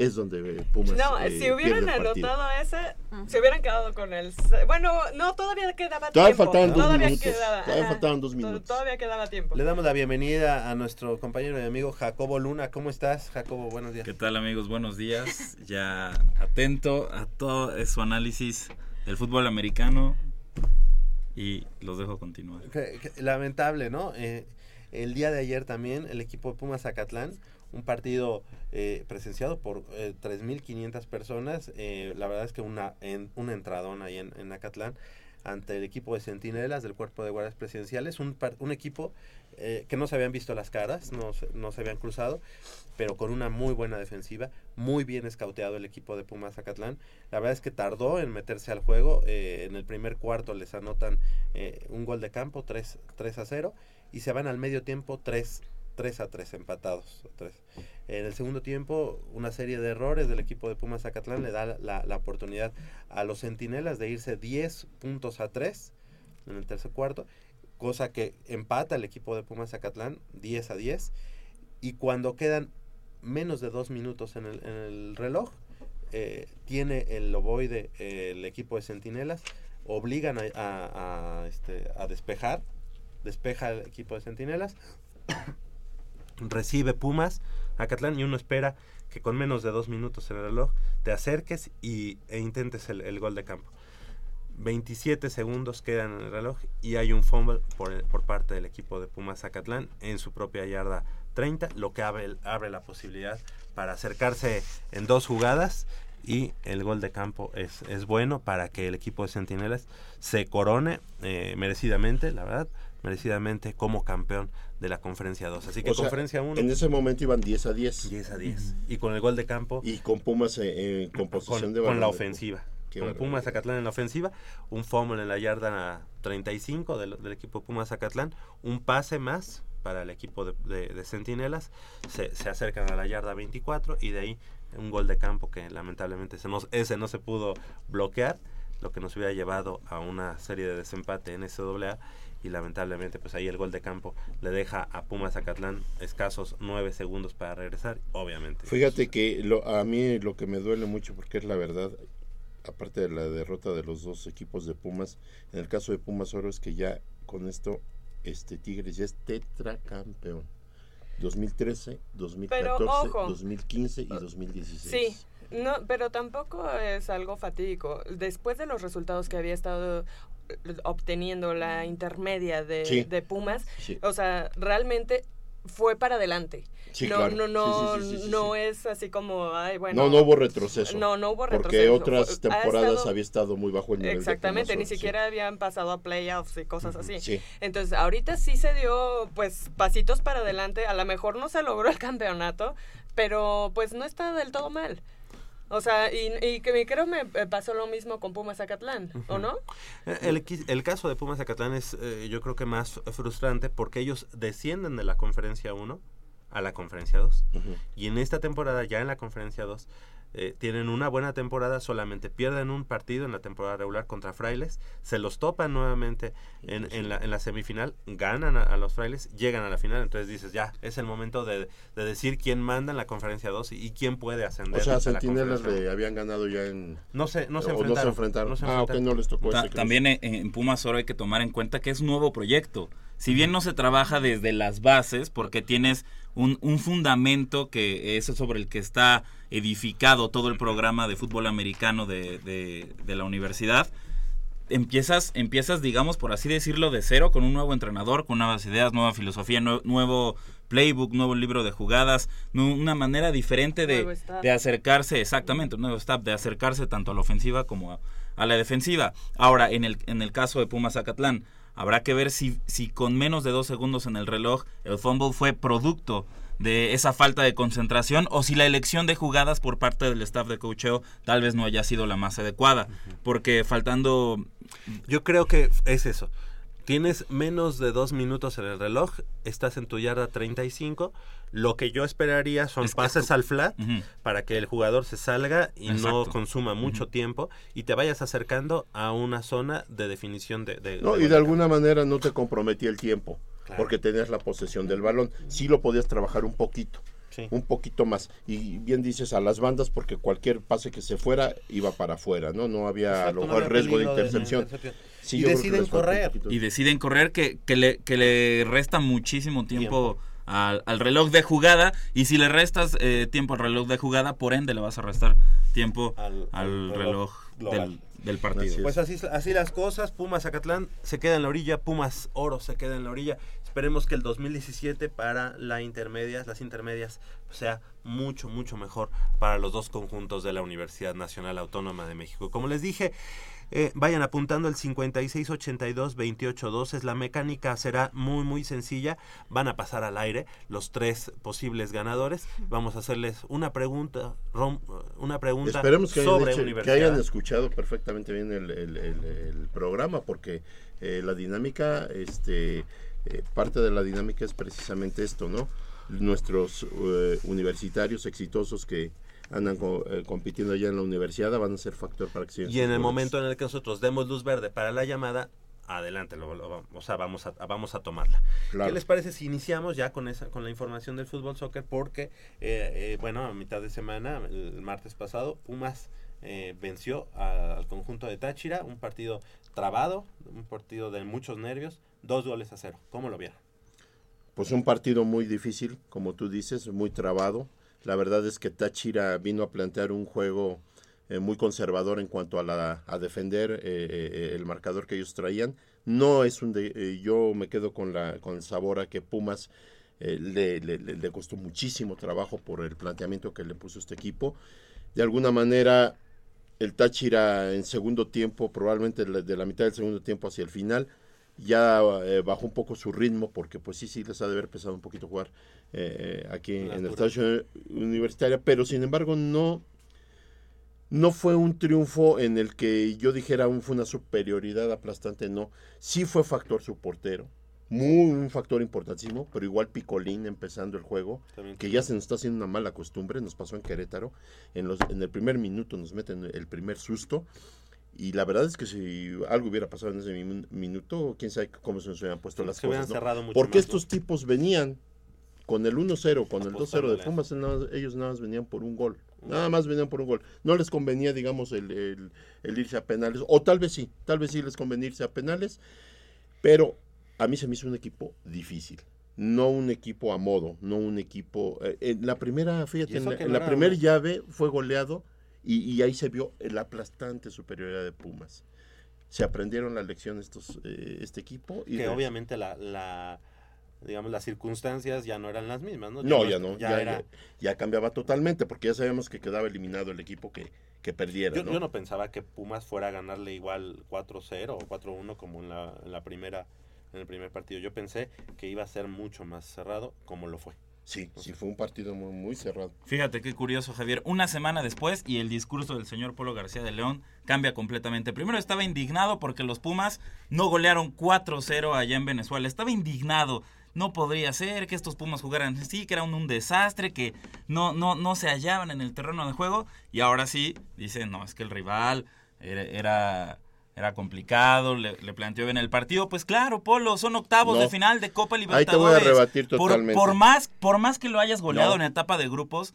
C: es donde Pumas.
D: No, eh, si hubieran anotado ese, se hubieran quedado con el. Bueno, no, todavía quedaba
C: todavía tiempo. Faltaban dos todavía minutos, todavía faltaban dos minutos.
D: Todavía quedaba tiempo.
A: Le damos la bienvenida a nuestro compañero y amigo Jacobo Luna. ¿Cómo estás, Jacobo? Buenos días.
H: ¿Qué tal, amigos? Buenos días. ya atento a todo su análisis del fútbol americano y los dejo continuar.
A: lamentable, ¿no? Eh, el día de ayer también el equipo de Pumas Zacatlán un partido eh, presenciado por eh, 3.500 personas. Eh, la verdad es que una, en, un entradón ahí en, en Acatlán. ante el equipo de Centinelas del Cuerpo de Guardias Presidenciales, un, un equipo eh, que no se habían visto las caras, no, no se habían cruzado, pero con una muy buena defensiva, muy bien escauteado el equipo de Pumas Zacatlán. La verdad es que tardó en meterse al juego, eh, en el primer cuarto les anotan eh, un gol de campo, 3, 3 a 0, y se van al medio tiempo 3 3 a 3 empatados. 3. En el segundo tiempo, una serie de errores del equipo de Pumas Zacatlán le da la, oportunidad a los Centinelas de irse 10 puntos a 3 en el tercer cuarto, cosa que empata el equipo de Pumas Zacatlán 10 a 10. Y cuando quedan menos de dos minutos en el, reloj, eh, tiene el loboide eh, el equipo de Centinelas, obligan a, a, a, este, a despejar, despeja el equipo de Centinelas recibe Pumas, Acatlán, y uno espera que con menos de dos minutos en el reloj te acerques y, e intentes el, gol de campo. 27 segundos quedan en el reloj y hay un fumble por, por parte del equipo de Pumas Zacatlán en su propia yarda 30, lo que abre, abre la posibilidad para acercarse en dos jugadas y el gol de campo es, es bueno para que el equipo de Centinelas se corone eh, merecidamente, la verdad, merecidamente como campeón de la conferencia 2. Así que conferencia 1.
C: En ese momento iban 10 a 10.
A: 10 a 10. Y con el gol de campo.
C: Y con Pumas eh, en composición de
A: Con la ofensiva. con Pumas Zacatlán en la ofensiva. Un fumble en la yarda 35 del, del equipo Pumas Zacatlán. Un pase más para el equipo de, de, Centinelas. Se, se, acercan a la yarda 24 y de ahí un gol de campo que lamentablemente ese no, ese no se pudo bloquear. Lo que nos hubiera llevado a una serie de desempate en SAA y lamentablemente pues ahí el gol de campo le deja a Pumas Zacatlán escasos nueve segundos para regresar, obviamente.
C: Fíjate que lo, a mí lo que me duele mucho porque es la verdad, aparte de la derrota de los dos equipos de Pumas, en el caso de Pumas Oro es que ya con esto este Tigres ya es tetracampeón. 2013, 2014, 2015 y 2016.
D: Sí, no, pero tampoco es algo fatídico. Después de los resultados que había estado obteniendo la intermedia de, de Pumas, o sea, realmente fue para adelante. no, no, no, no es así como, ay, bueno.
C: No, no hubo retroceso.
D: No, no hubo retroceso.
C: Porque otras temporadas había estado muy bajo el nivel.
D: Exactamente, ni siquiera habían pasado a playoffs y cosas así. Entonces, ahorita sí se dio, pues, pasitos para adelante. A lo mejor no se logró el campeonato, pero pues no está del todo mal. O sea, y, y, que creo me eh, pasó lo mismo con Pumas Zacatlán, ¿o no?
A: Eh, el, el, caso de Pumas Zacatlán es eh, yo creo que más frustrante porque ellos descienden de la conferencia 1 a la conferencia 2. Y en esta temporada, ya en la conferencia 2, eh, tienen una buena temporada, solamente pierden un partido en la temporada regular contra Frailes, se los topan nuevamente en, en, la, en la, semifinal, ganan a, los Frailes, llegan a la final, entonces dices, ya, es el momento de, de decir quién manda en la conferencia 2 y, quién puede ascender.
C: O sea, Centinelas le habían ganado ya en...
A: No se, no se, enfrentaron, no se enfrentaron.
C: ah, ok, no les tocó.
H: también en, en Pumas ahora hay que tomar en cuenta que es un nuevo proyecto. Si bien no se trabaja desde las bases, porque tienes un, un fundamento que es sobre el que está edificado todo el programa de fútbol americano de, de, la universidad, empiezas, empiezas, digamos, por así decirlo, de cero, con un nuevo entrenador, con nuevas ideas, nueva filosofía, nuevo playbook, nuevo libro de jugadas, una manera diferente de, de, acercarse, exactamente, un nuevo staff, de acercarse tanto a la ofensiva como a, a, la defensiva. Ahora, en el, en el caso de Pumas Zacatlán, habrá que ver si, si con menos de dos segundos en el reloj el fumble fue producto de esa falta de concentración o si la elección de jugadas por parte del staff de cocheo tal vez no haya sido la más adecuada. Porque faltando...
A: Yo creo que es eso. Tienes menos de dos minutos en el reloj, estás en tu yarda 35. Lo que yo esperaría son pases al flat para que el jugador se salga y no consuma mucho tiempo y te vayas acercando a una zona de definición de...
C: no, y de alguna manera no te comprometía el tiempo porque tenías la posesión del balón. Sí lo podías trabajar un poquito. Un poquito más. Y bien dices a las bandas porque cualquier pase que se fuera iba para afuera, ¿no? No había el riesgo de intercepción.
A: y deciden correr.
H: Y deciden correr que, que, le, que le resta muchísimo tiempo, Al, reloj de jugada y si le restas eh, tiempo al reloj de jugada, por ende le vas a restar tiempo al, reloj, del partido.
A: Pues así, así las cosas, Pumas Zacatlán se queda en la orilla, Pumas Oro se queda en la orilla. Esperemos que el 2017 para la intermedias, las intermedias sea mucho, mucho mejor para los dos conjuntos de la Universidad Nacional Autónoma de México. Como les dije, eh, vayan apuntando el 5682-282. La mecánica será muy, muy sencilla. Van a pasar al aire los tres posibles ganadores. Vamos a hacerles una pregunta, una pregunta
C: Esperemos que
A: sobre
C: hayan, que hayan escuchado perfectamente bien el, programa, porque eh, la dinámica, este, eh, parte de la dinámica es precisamente esto, ¿no? Nuestros universitarios exitosos que andan eh, compitiendo allá en la universidad, van a ser factor para que
A: Y en el momento en el que nosotros demos luz verde para la llamada, adelante, lo, o sea, vamos a, vamos a tomarla. ¿Qué les parece si iniciamos ya con esa con la información del fútbol soccer? Porque, eh, eh, bueno, a mitad de semana, el martes pasado, Pumas venció al conjunto de Táchira, un partido trabado, un partido de muchos nervios, dos goles a cero. ¿Cómo lo vieron?
C: Pues un partido muy difícil, como tú dices, muy trabado. La verdad es que Táchira vino a plantear un juego eh, muy conservador en cuanto a, la, a defender eh, eh, el marcador que ellos traían. No es un de, yo me quedo con la con el sabor a que Pumas le, le, costó muchísimo trabajo por el planteamiento que le puso este equipo. De alguna manera el Táchira en segundo tiempo, probablemente de la mitad del segundo tiempo hacia el final, ya bajó un poco su ritmo porque pues sí, sí les ha de haber pesado un poquito jugar eh, aquí en el estadio universitaria, pero sin embargo no, no fue un triunfo en el que yo dijera un, fue una superioridad aplastante, no. Sí fue factor su portero, muy, un factor importantísimo, pero igual Picolín empezando el juego, que ya se nos está haciendo una mala costumbre, nos pasó en Querétaro, en, los, en el primer minuto nos meten el primer susto. Y la verdad es que si algo hubiera pasado en ese minuto, quién sabe cómo se nos hubieran puesto las cosas. Porque estos tipos venían con el 1-0, con el 2-0 de Pumas, ellos nada más venían por un gol. Nada más venían por un gol. No les convenía, digamos, el, irse a penales. O tal vez sí, tal vez sí les convenía irse a penales. Pero a mí se me hizo un equipo difícil. No un equipo a modo, no un equipo... Eh, en la primera, fíjate, en la, primera llave fue goleado y, ahí se vio la aplastante superioridad de Pumas. Se aprendieron la lección estos, eh, este equipo.
A: Y que obviamente la digamos, las circunstancias ya no eran las mismas, ¿no?
C: no, ya no, ya, ya, cambiaba totalmente, porque ya sabíamos que quedaba eliminado el equipo que, que perdiera.
A: Yo ¿no? pensaba que Pumas fuera a ganarle igual 4-0 o 4-1 como en la, en la primera en el primer partido. Yo pensé que iba a ser mucho más cerrado como lo fue.
C: Sí, sí fue un partido muy, muy, cerrado.
H: Fíjate qué curioso, Javier. Una semana después y el discurso del señor Polo García de León cambia completamente. Primero estaba indignado porque los Pumas no golearon 4-0 allá en Venezuela. Estaba indignado no podría ser que estos Pumas jugaran así, que era un, desastre, que no, no, no se hallaban en el terreno de juego. Y ahora sí, dice, no, es que el rival era, era, complicado, le, planteó bien el partido. Pues claro, Polo, son octavos de final de Copa Libertadores. Ahí te voy a rebatir totalmente. Por, más, por más que lo hayas goleado en etapa de grupos,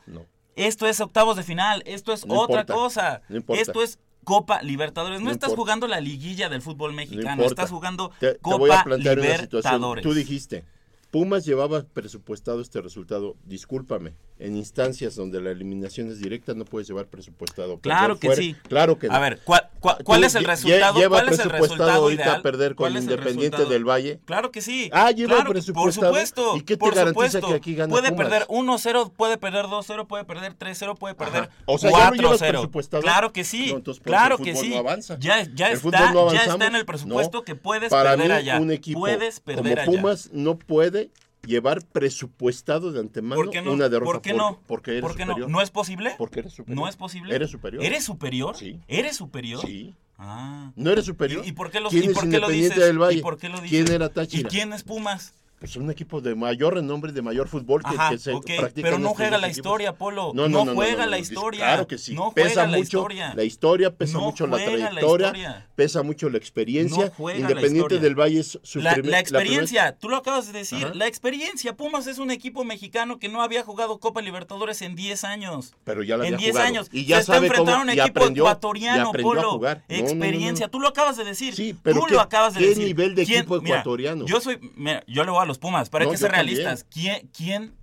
H: esto es octavos de final, esto es otra cosa. esto es Copa Libertadores. No, estás jugando la liguilla del fútbol mexicano, estás jugando Copa Libertadores.
C: Tú dijiste, Pumas llevaba presupuestado este resultado, discúlpame, en instancias donde la eliminación es directa no puedes llevar presupuestado.
H: Claro que sí.
C: Claro que
H: A ver, ¿cuál, es el resultado?
C: Lleva
H: ¿Cuál
C: presupuestado es el resultado ahorita perder con Independiente del Valle?
H: Claro que sí.
C: Ah, lleva presupuestado.
H: Por supuesto. ¿Y qué te garantiza que aquí gana Puede perder 1-0, puede perder 2-0, puede perder 3-0, puede perder 4-0. claro que sí. claro que sí. Ya, ya, está, ya está en el presupuesto que puedes perder allá. Un equipo puedes perder
C: como Pumas no puede llevar presupuestado de antemano una derrota.
H: ¿Por qué no? porque eres superior. no? ¿No es posible?
C: Porque eres superior.
H: ¿No es posible?
C: ¿Eres superior?
H: ¿Eres superior?
C: Sí.
H: ¿Eres superior?
C: Sí. Ah. ¿No eres superior?
H: ¿Y, por qué, los, ¿Quién ¿y por qué lo dices?
C: Del Valle?
H: ¿Y por qué lo dices?
C: ¿Quién era Táchira?
H: ¿Y quién es Pumas?
C: Pues un equipo de mayor renombre, de mayor fútbol que,
H: Ajá,
C: se
H: practica. Pero no juega la historia, Polo. No, no, no, juega la historia.
C: Claro que sí. No pesa mucho la historia. La historia pesa mucho la trayectoria, pesa mucho la experiencia. Independiente del Valle es
H: su la, la experiencia, tú lo acabas de decir, la experiencia. Pumas es un equipo mexicano que no había jugado Copa Libertadores en 10 años.
C: Pero ya la
H: En
C: 10
H: años.
C: Y ya
H: se enfrentando a un equipo ecuatoriano, Polo. Experiencia. Tú lo acabas de decir.
C: Sí, pero
H: tú lo acabas de decir.
C: ¿Qué nivel de equipo ecuatoriano?
H: Yo soy, yo le voy a los Pumas. ¿Para qué realistas. ¿Quién, quién,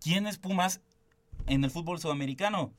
H: ¿Quién es Pumas en el fútbol sudamericano?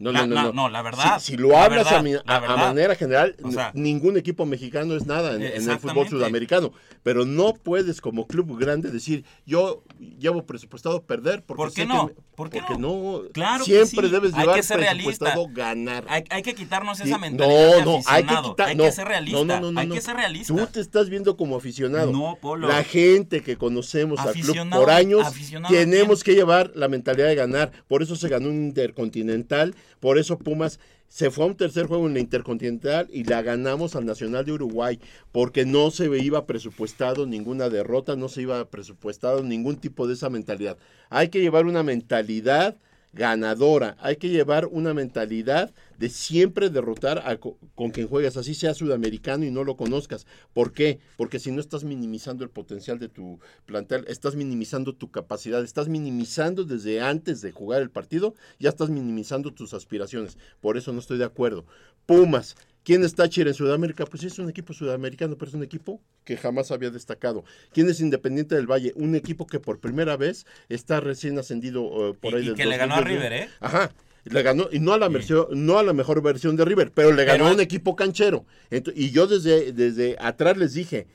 C: No,
H: La-
C: no, no, no.
H: no, la verdad,
C: Si, si lo
H: la
C: hablas
H: verdad,
C: a, mi-
H: la
C: a- a
H: verdad.
C: manera general,
H: O sea-
C: ningún equipo mexicano es nada en, en el fútbol sudamericano. Pero no puedes, como club grande, decir yo llevo presupuestado perder. Porque
H: ¿Por qué no?
C: que me-
H: ¿Por qué
C: porque no?
H: Claro que
C: Siempre
H: sí.
C: debes
H: Hay
C: llevar
H: que ser realista.
C: presupuestado ganar.
H: Hay, hay que quitarnos esa mentalidad
C: no, no, hay que quitar,
H: Hay
C: no,
H: que ser realista.
C: no, no, no, no,
H: hay que ser realista.
C: Tú te estás viendo como aficionado.
H: No, Polo.
C: La gente que conocemos al club
H: Aficionado
C: por años, tenemos que llevar la mentalidad de ganar. Por eso se ganó un intercontinental, por eso Pumas se fue a un tercer juego en la intercontinental y la ganamos al Nacional de Uruguay, porque no se iba presupuestado ninguna derrota, no se iba presupuestado ningún tipo de esa mentalidad. Hay que llevar una mentalidad ganadora. Hay que llevar una mentalidad de siempre derrotar a co- con quien juegas, así sea sudamericano y no lo conozcas. ¿Por qué? Porque si no estás minimizando el potencial de tu plantel, estás minimizando tu capacidad, estás minimizando desde antes de jugar el partido, ya estás minimizando tus aspiraciones. Por eso no estoy de acuerdo. Pumas. ¿Quién es Táchira en Sudamérica? Pues es un equipo sudamericano, pero es un equipo que jamás había destacado. ¿Quién es Independiente del Valle? Un equipo que por primera vez está recién ascendido eh, por
H: Y-
C: ahí
H: y
C: del
H: que le ganó a
C: 2019.
H: River, ¿eh?
C: Ajá. Le ganó, y no a la no a la mejor versión de River, pero le ganó
H: Pero-
C: a un equipo canchero. Ento- y yo desde, desde atrás les dije,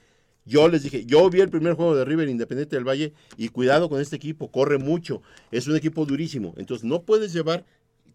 C: yo les dije, yo vi el primer juego de River Independiente del Valle y cuidado con este equipo, corre mucho, es un equipo durísimo. Entonces no puedes llevar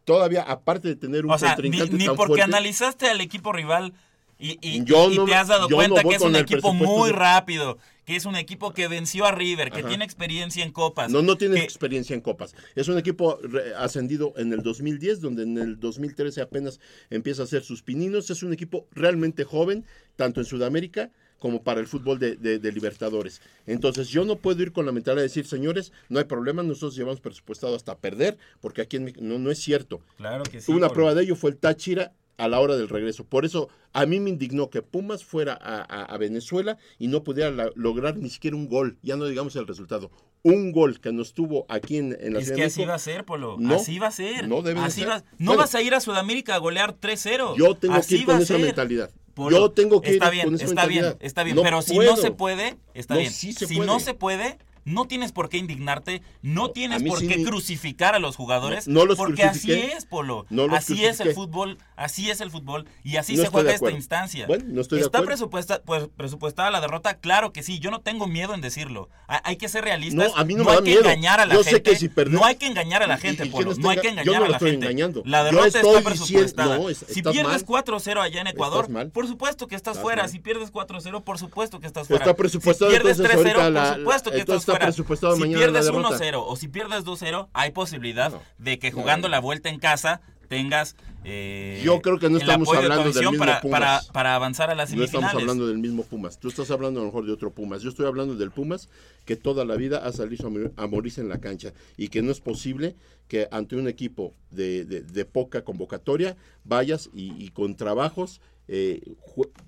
C: todavía, aparte de tener un
H: O sea, ni,
C: contrincante
H: ni
C: tan
H: porque
C: fuerte,
H: analizaste al equipo rival y, y-
C: Yo
H: y
C: no-
H: te has dado cuenta
C: no
H: que es un equipo muy
C: de-
H: rápido, que es un equipo que venció a River, que
C: Ajá.
H: tiene experiencia en copas.
C: No, no tiene
H: que-
C: experiencia en copas. Es un equipo ascendido en el 2010, donde en el 2013 apenas empieza a hacer sus pininos. Es un equipo realmente joven, tanto en Sudamérica como para el fútbol de, de- de Libertadores. Entonces yo no puedo ir con la mentalidad de decir, señores, no hay problema, nosotros llevamos presupuestado hasta perder, porque aquí en México no, no es cierto.
H: Claro que sí.
C: Una prueba de ello fue el Táchira a la hora del regreso. Por eso a mí me indignó que Pumas fuera a, a- a Venezuela y no pudiera la- lograr ni siquiera un gol, ya no digamos el resultado. Un gol que nos tuvo aquí en, en la
H: Es que así va a ser, Polo.
C: No,
H: así va a ser.
C: no debe de
H: así
C: ser.
H: va- No
C: Bueno.
H: vas a ir a Sudamérica a golear 3-0.
C: Yo tengo
H: Así
C: que ir con esa mentalidad.
H: Polo,
C: Yo tengo que
H: está
C: ir
H: bien,
C: con esa
H: está
C: mentalidad.
H: bien, está bien.
C: No
H: pero si no se puede, está
C: No,
H: bien.
C: sí se
H: si
C: puede.
H: no se puede, no tienes por qué indignarte, no tienes por
C: sí
H: qué
C: me-
H: crucificar a los jugadores,
C: No- no los
H: porque así es, Polo.
C: No los
H: así es el fútbol, así es el fútbol y así se juega
C: de
H: esta instancia.
C: Bueno, no estoy de
H: ¿Está
C: acuerdo.
H: presupuesta, pues, presupuestada la derrota? Claro que sí, yo no tengo miedo en decirlo. Hay, que ser realistas.
C: No, a mí no me
H: hay
C: da
H: que
C: miedo.
H: engañar a la
C: Yo
H: gente.
C: sé que si perdemos-
H: No hay que engañar a la
C: ¿Y-
H: gente,
C: y quién
H: Polo. No hay que
C: enga- yo
H: engañar
C: no
H: a la
C: estoy
H: gente.
C: engañando.
H: La derrota está presupuestada.
C: es-
H: si pierdes
C: mal.
H: 4-0 allá en Ecuador, por supuesto que estás, fuera. Si pierdes 4-0, por supuesto que estás fuera.
C: Está presupuestado
H: si pierdes
C: entonces
H: 3-0,
C: ahorita la-
H: por supuesto que estás
C: está
H: fuera. si pierdes
C: derrota.
H: 1-0 o si pierdes 2-0, hay posibilidad
C: No.
H: de que jugando la vuelta en casa tengas eh,
C: Yo creo que no estamos
H: apoyo de
C: hablando del mismo
H: para,
C: Pumas.
H: para, para avanzar a las
C: No
H: semifinales.
C: estamos hablando del mismo Pumas. Tú estás hablando a lo mejor de otro Pumas. Yo estoy hablando del Pumas que toda la vida ha salido a mor- a morirse en la cancha y que no es posible que ante un equipo de, de- de poca convocatoria vayas y, y con trabajos, eh,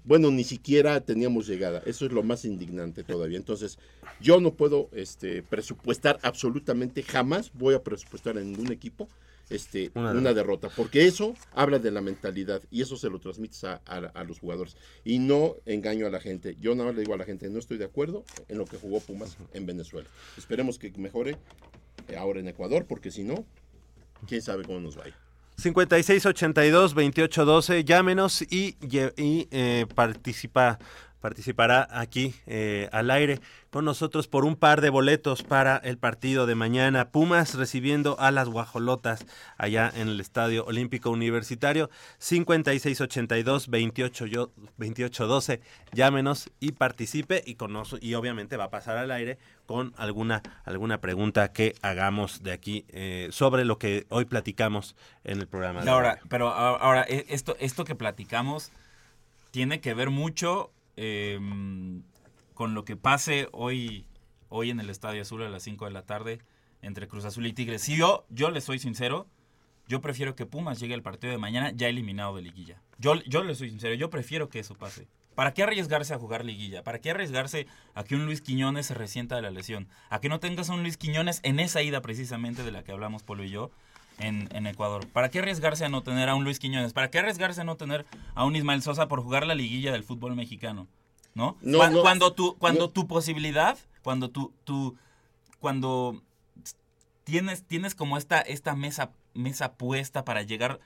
C: bueno, ni siquiera teníamos llegada. Eso es lo más indignante todavía. Entonces, yo no puedo este, presupuestar absolutamente, jamás voy a presupuestar en ningún equipo este,
A: Una
C: una, derrota, porque eso habla de la mentalidad y eso se lo transmites a, a- a los jugadores. Y no engaño a la gente. Yo nada más le digo a la gente, no estoy de acuerdo en lo que jugó Pumas en Venezuela. Esperemos que mejore ahora en Ecuador, porque si no, quién sabe cómo nos vaya.
A: 5682-2812, llámenos y, y, eh, participa, participará aquí eh, al aire con nosotros por un par de boletos para el partido de mañana. Pumas recibiendo a las guajolotas allá en el Estadio Olímpico Universitario. 5682-2812, llámenos y participe y, con nos- y obviamente va a pasar al aire con alguna, alguna pregunta que hagamos de aquí eh, sobre lo que hoy platicamos en el programa.
H: Ahora, pero ahora, esto, esto que platicamos tiene que ver mucho eh, con lo que pase hoy, hoy en el Estadio Azul a las 5 de la tarde entre Cruz Azul y Tigres. Si yo, yo le soy sincero, yo prefiero que Pumas llegue al partido de mañana ya eliminado de liguilla. Yo, yo le soy sincero, yo prefiero que eso pase. ¿Para qué arriesgarse a jugar liguilla? ¿Para qué arriesgarse a que un Luis Quiñones se resienta de la lesión? A que no tengas a un Luis Quiñones en esa ida precisamente de la que hablamos Polo y yo en, en Ecuador. ¿Para qué arriesgarse a no tener a un Luis Quiñones? ¿Para qué arriesgarse a no tener a un Ismael Sosa por jugar la liguilla del fútbol mexicano? ¿No?
C: No,
H: Cuan-
C: no.
H: cuando tu, cuando
C: No.
H: tu posibilidad, cuando tu, tu, cuando tienes, tienes como esta, esta mesa, mesa puesta para llegar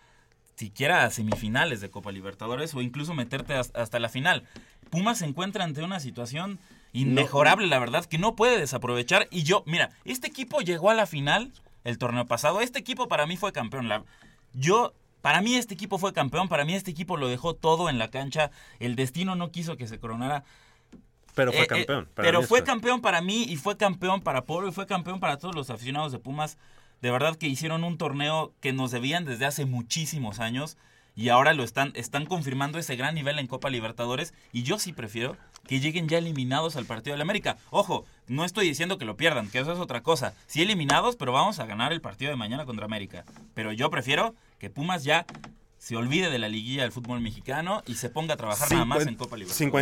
H: siquiera a semifinales de Copa Libertadores o incluso meterte hasta la final. Pumas se encuentra ante una situación inmejorable, la verdad, que no puede desaprovechar. Y yo, mira, este equipo llegó a la final el torneo pasado. Este equipo para mí fue campeón. La, yo, para mí este equipo fue campeón. Para mí este equipo lo dejó todo en la cancha. El destino no quiso que se coronara.
A: Pero fue eh, eh, campeón.
H: pero fue campeón para mí y fue campeón para Polo y fue campeón para todos los aficionados de Pumas. De verdad que hicieron un torneo que nos debían desde hace muchísimos años y ahora lo están, están confirmando ese gran nivel en Copa Libertadores y yo sí prefiero que lleguen ya eliminados al partido del América. Ojo, no estoy diciendo que lo pierdan, que eso es otra cosa. Sí eliminados, pero vamos a ganar el partido de mañana contra América. Pero yo prefiero que Pumas ya se olvide de la liguilla del fútbol mexicano y se ponga a trabajar nada más en Copa Libertadores.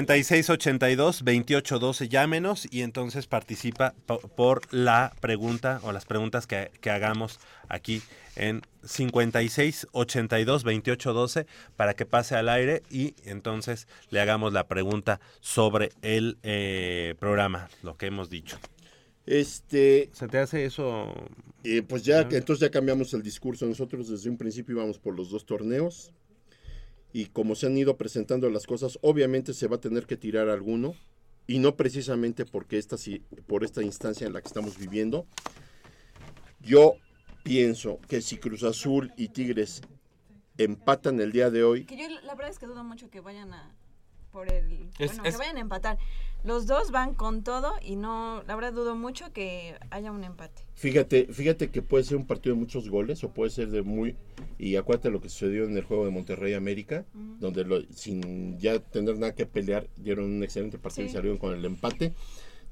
A: 5682-2812, llámenos y entonces participa por la pregunta o las preguntas que, que hagamos aquí en 5682-2812 para que pase al aire y entonces le hagamos la pregunta sobre el eh, programa, lo que hemos dicho.
C: Este,
A: ¿Se te hace eso?
C: Eh, pues ya, entonces ya cambiamos el discurso. Nosotros desde un principio íbamos por los dos torneos y como se han ido presentando las cosas, obviamente se va a tener que tirar alguno y no precisamente porque esta, por esta instancia en la que estamos viviendo. Yo pienso que si Cruz Azul y Tigres empatan el día de hoy...
B: Que yo la verdad es que dudo mucho que vayan a por el bueno, que vayan a empatar. Los dos van con todo y no, la verdad dudo mucho que haya un empate.
C: Fíjate, fíjate que puede ser un partido de muchos goles o puede ser de muy y acuérdate lo que sucedió en el juego de Monterrey América, donde sin ya tener nada que pelear dieron un excelente partido y salieron con el empate.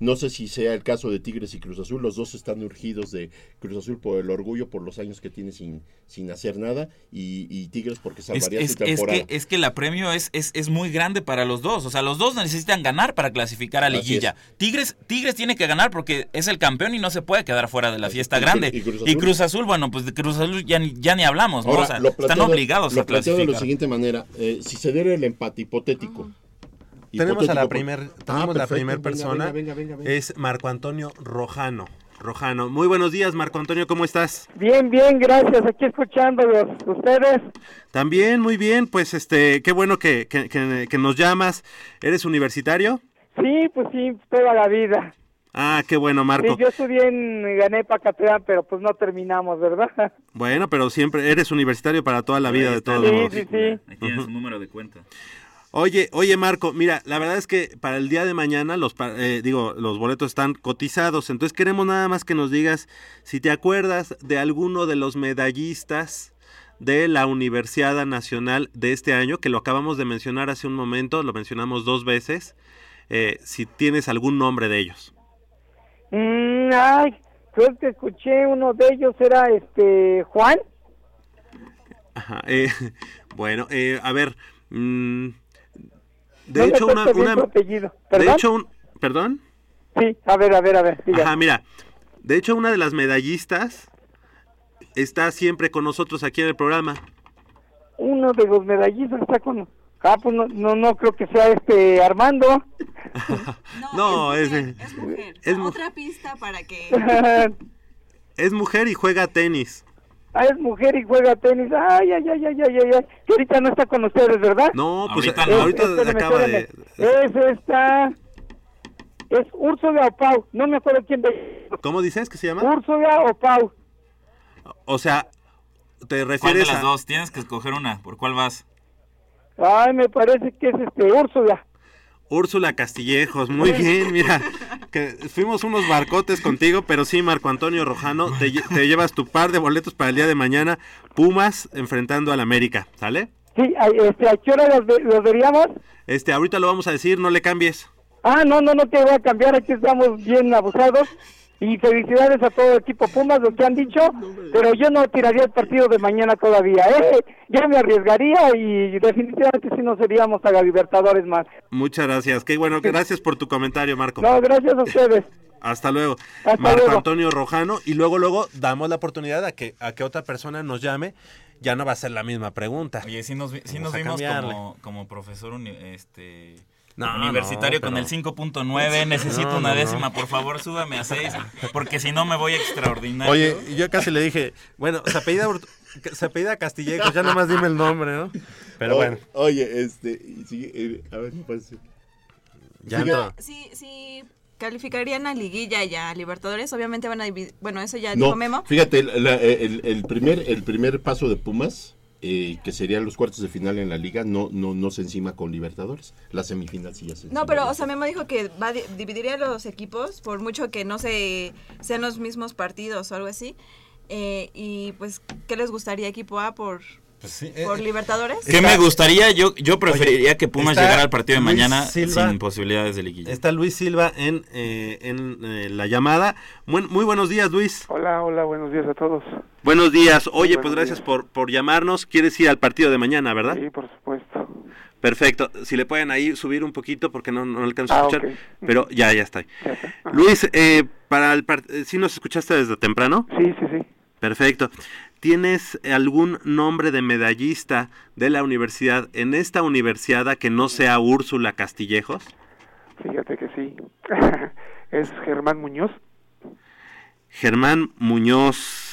C: No sé si sea el caso de Tigres y Cruz Azul, los dos están urgidos de Cruz Azul por el orgullo, por los años que tiene sin, sin hacer nada, y, Tigres porque salvaría
H: es,
C: su temporada.
H: Es que, es que la premio es, es, es, muy grande para los dos, o sea, los dos necesitan ganar para clasificar a liguilla. Tigres, Tigres tiene que ganar porque es el campeón y no se puede quedar fuera de la fiesta grande. ¿Y Cruz, Azul? bueno, pues de Cruz Azul ya, ya ni hablamos, ¿no? están obligados a clasificar.
C: de la siguiente manera, eh, si se diera el empate hipotético,
A: tenemos a la primera tenemos la primera persona, es Marco Antonio Rojano. Rojano. Muy buenos días, Marco Antonio, ¿cómo estás?
I: Bien, bien, gracias. Aquí escuchándolos. ¿Ustedes?
A: También, muy bien. Pues, este, qué bueno que, que, nos llamas. ¿Eres universitario?
I: Sí, pues sí, toda la vida.
A: Ah, qué bueno, Marco.
I: Sí, yo estudié en Pacatlán, pero pues no terminamos, ¿verdad?
A: Bueno, pero siempre eres universitario para toda la vida, de todos
I: sí, Sí, sí,
H: tienes un número de cuenta.
A: Oye, oye Marco, mira, la verdad es que para el día de mañana los eh, digo, los boletos están cotizados, entonces queremos nada más que nos digas si te acuerdas de alguno de los medallistas de la Universidad Nacional de este año, que lo acabamos de mencionar hace un momento, lo mencionamos dos veces, eh, si tienes algún nombre de ellos.
I: Mm, ay, creo que escuché uno de ellos, era este Juan.
A: Ajá, eh, bueno, a ver, mm, de hecho, una, de hecho, un, ¿perdón?
I: Sí, a ver, a ver, a ver.
A: Ajá, mira, de hecho, una de las medallistas está siempre con nosotros aquí en el programa.
I: Uno de los medallistas está con Ah, pues no, no, no creo que sea este Armando.
B: no, es, mujer, es, Otra pista para que...
A: es mujer y juega tenis.
I: Ah, es mujer y juega tenis. Ay, ay, ay, ay, ay, ay, Que ahorita no está con ustedes, ¿verdad?
A: No, pues ahorita, acaba de...
I: Es esta... Es Úrsula o Pau. No me acuerdo quién de...
A: ¿Cómo dices que se llama?
I: Úrsula o Pau.
A: O sea, te refieres
H: ¿Cuál de las dos? Tienes que escoger una. ¿Por cuál vas?
I: Ay, me parece que es este Úrsula.
A: Úrsula Castillejos, muy bien, mira, que fuimos unos barcotes contigo, pero sí, Marco Antonio Rojano, te, llevas tu par de boletos para el día de mañana, Pumas enfrentando al América, ¿sale?
I: Sí, este, ¿a qué hora los, veríamos?
A: Este, ahorita lo vamos a decir, no le cambies.
I: Ah, no, no, no te voy a cambiar, aquí estamos bien abusados. Y felicidades a todo el equipo Pumas, lo que han dicho, pero yo no tiraría el partido de mañana todavía, ¿eh? Ya me arriesgaría y definitivamente si no seríamos a la Libertadores más.
A: Muchas gracias, qué bueno, gracias por tu comentario, Marco.
I: No, gracias a ustedes.
A: Hasta luego. Marco Antonio Rojano y luego luego damos la oportunidad a que a que otra persona nos llame ya no va a ser la misma pregunta.
H: Oye, sí nos,
A: Vamos
H: nos vimos como, como profesor este,
A: No,
H: universitario
A: no,
H: con el 5.9. Necesito
A: No,
H: una décima, por favor, súbame a 6. Porque si no me voy a extraordinario.
A: Oye, y yo casi le dije, bueno, se apellida, se apellida Castillejos, ya nomás dime el nombre, ¿no? Pero
C: O-
A: bueno,
C: Oye, este, sigue, eh, a ver, pase.
A: ya.
B: Sí, sí, calificarían a Liguilla y a Libertadores, obviamente van a dividir, bueno, eso ya
C: No,
B: dijo Memo.
C: fíjate, la- el, el primer, el primer paso de Pumas, eh, que serían los cuartos de final en la liga, no, no, no se encima con Libertadores. La semifinal sí ya se
B: No, pero, o sea, Memo dijo que va dividiría los equipos, por mucho que no se sean los mismos partidos o algo así. Eh, y pues, ¿qué les gustaría equipo A por, por Libertadores?
H: ¿Qué me gustaría? Yo, yo preferiría
A: Oye,
H: que Pumas llegara al partido de
A: Luis
H: mañana
A: Silva.
H: sin posibilidades de liguilla.
A: Está Luis Silva en, eh, en eh, la llamada. Muy buenos días, Luis.
J: Hola, hola, buenos días a todos.
A: Buenos días. Oye,
J: buenos
A: pues gracias por, por llamarnos. ¿Quieres ir al partido de mañana, verdad?
J: Sí, por supuesto.
A: Perfecto. Si le pueden ahí subir un poquito porque no, no alcanzo a
J: Ah,
A: escuchar. Pero ya, ya está. Luis, eh, para el part- eh, ¿sí nos escuchaste desde temprano?
J: Sí, sí, sí.
A: Perfecto. ¿Tienes algún nombre de medallista de la universidad en esta universidad que no sea Úrsula Castillejos?
J: Fíjate que sí. es Germán Muñoz.
A: Germán Muñoz.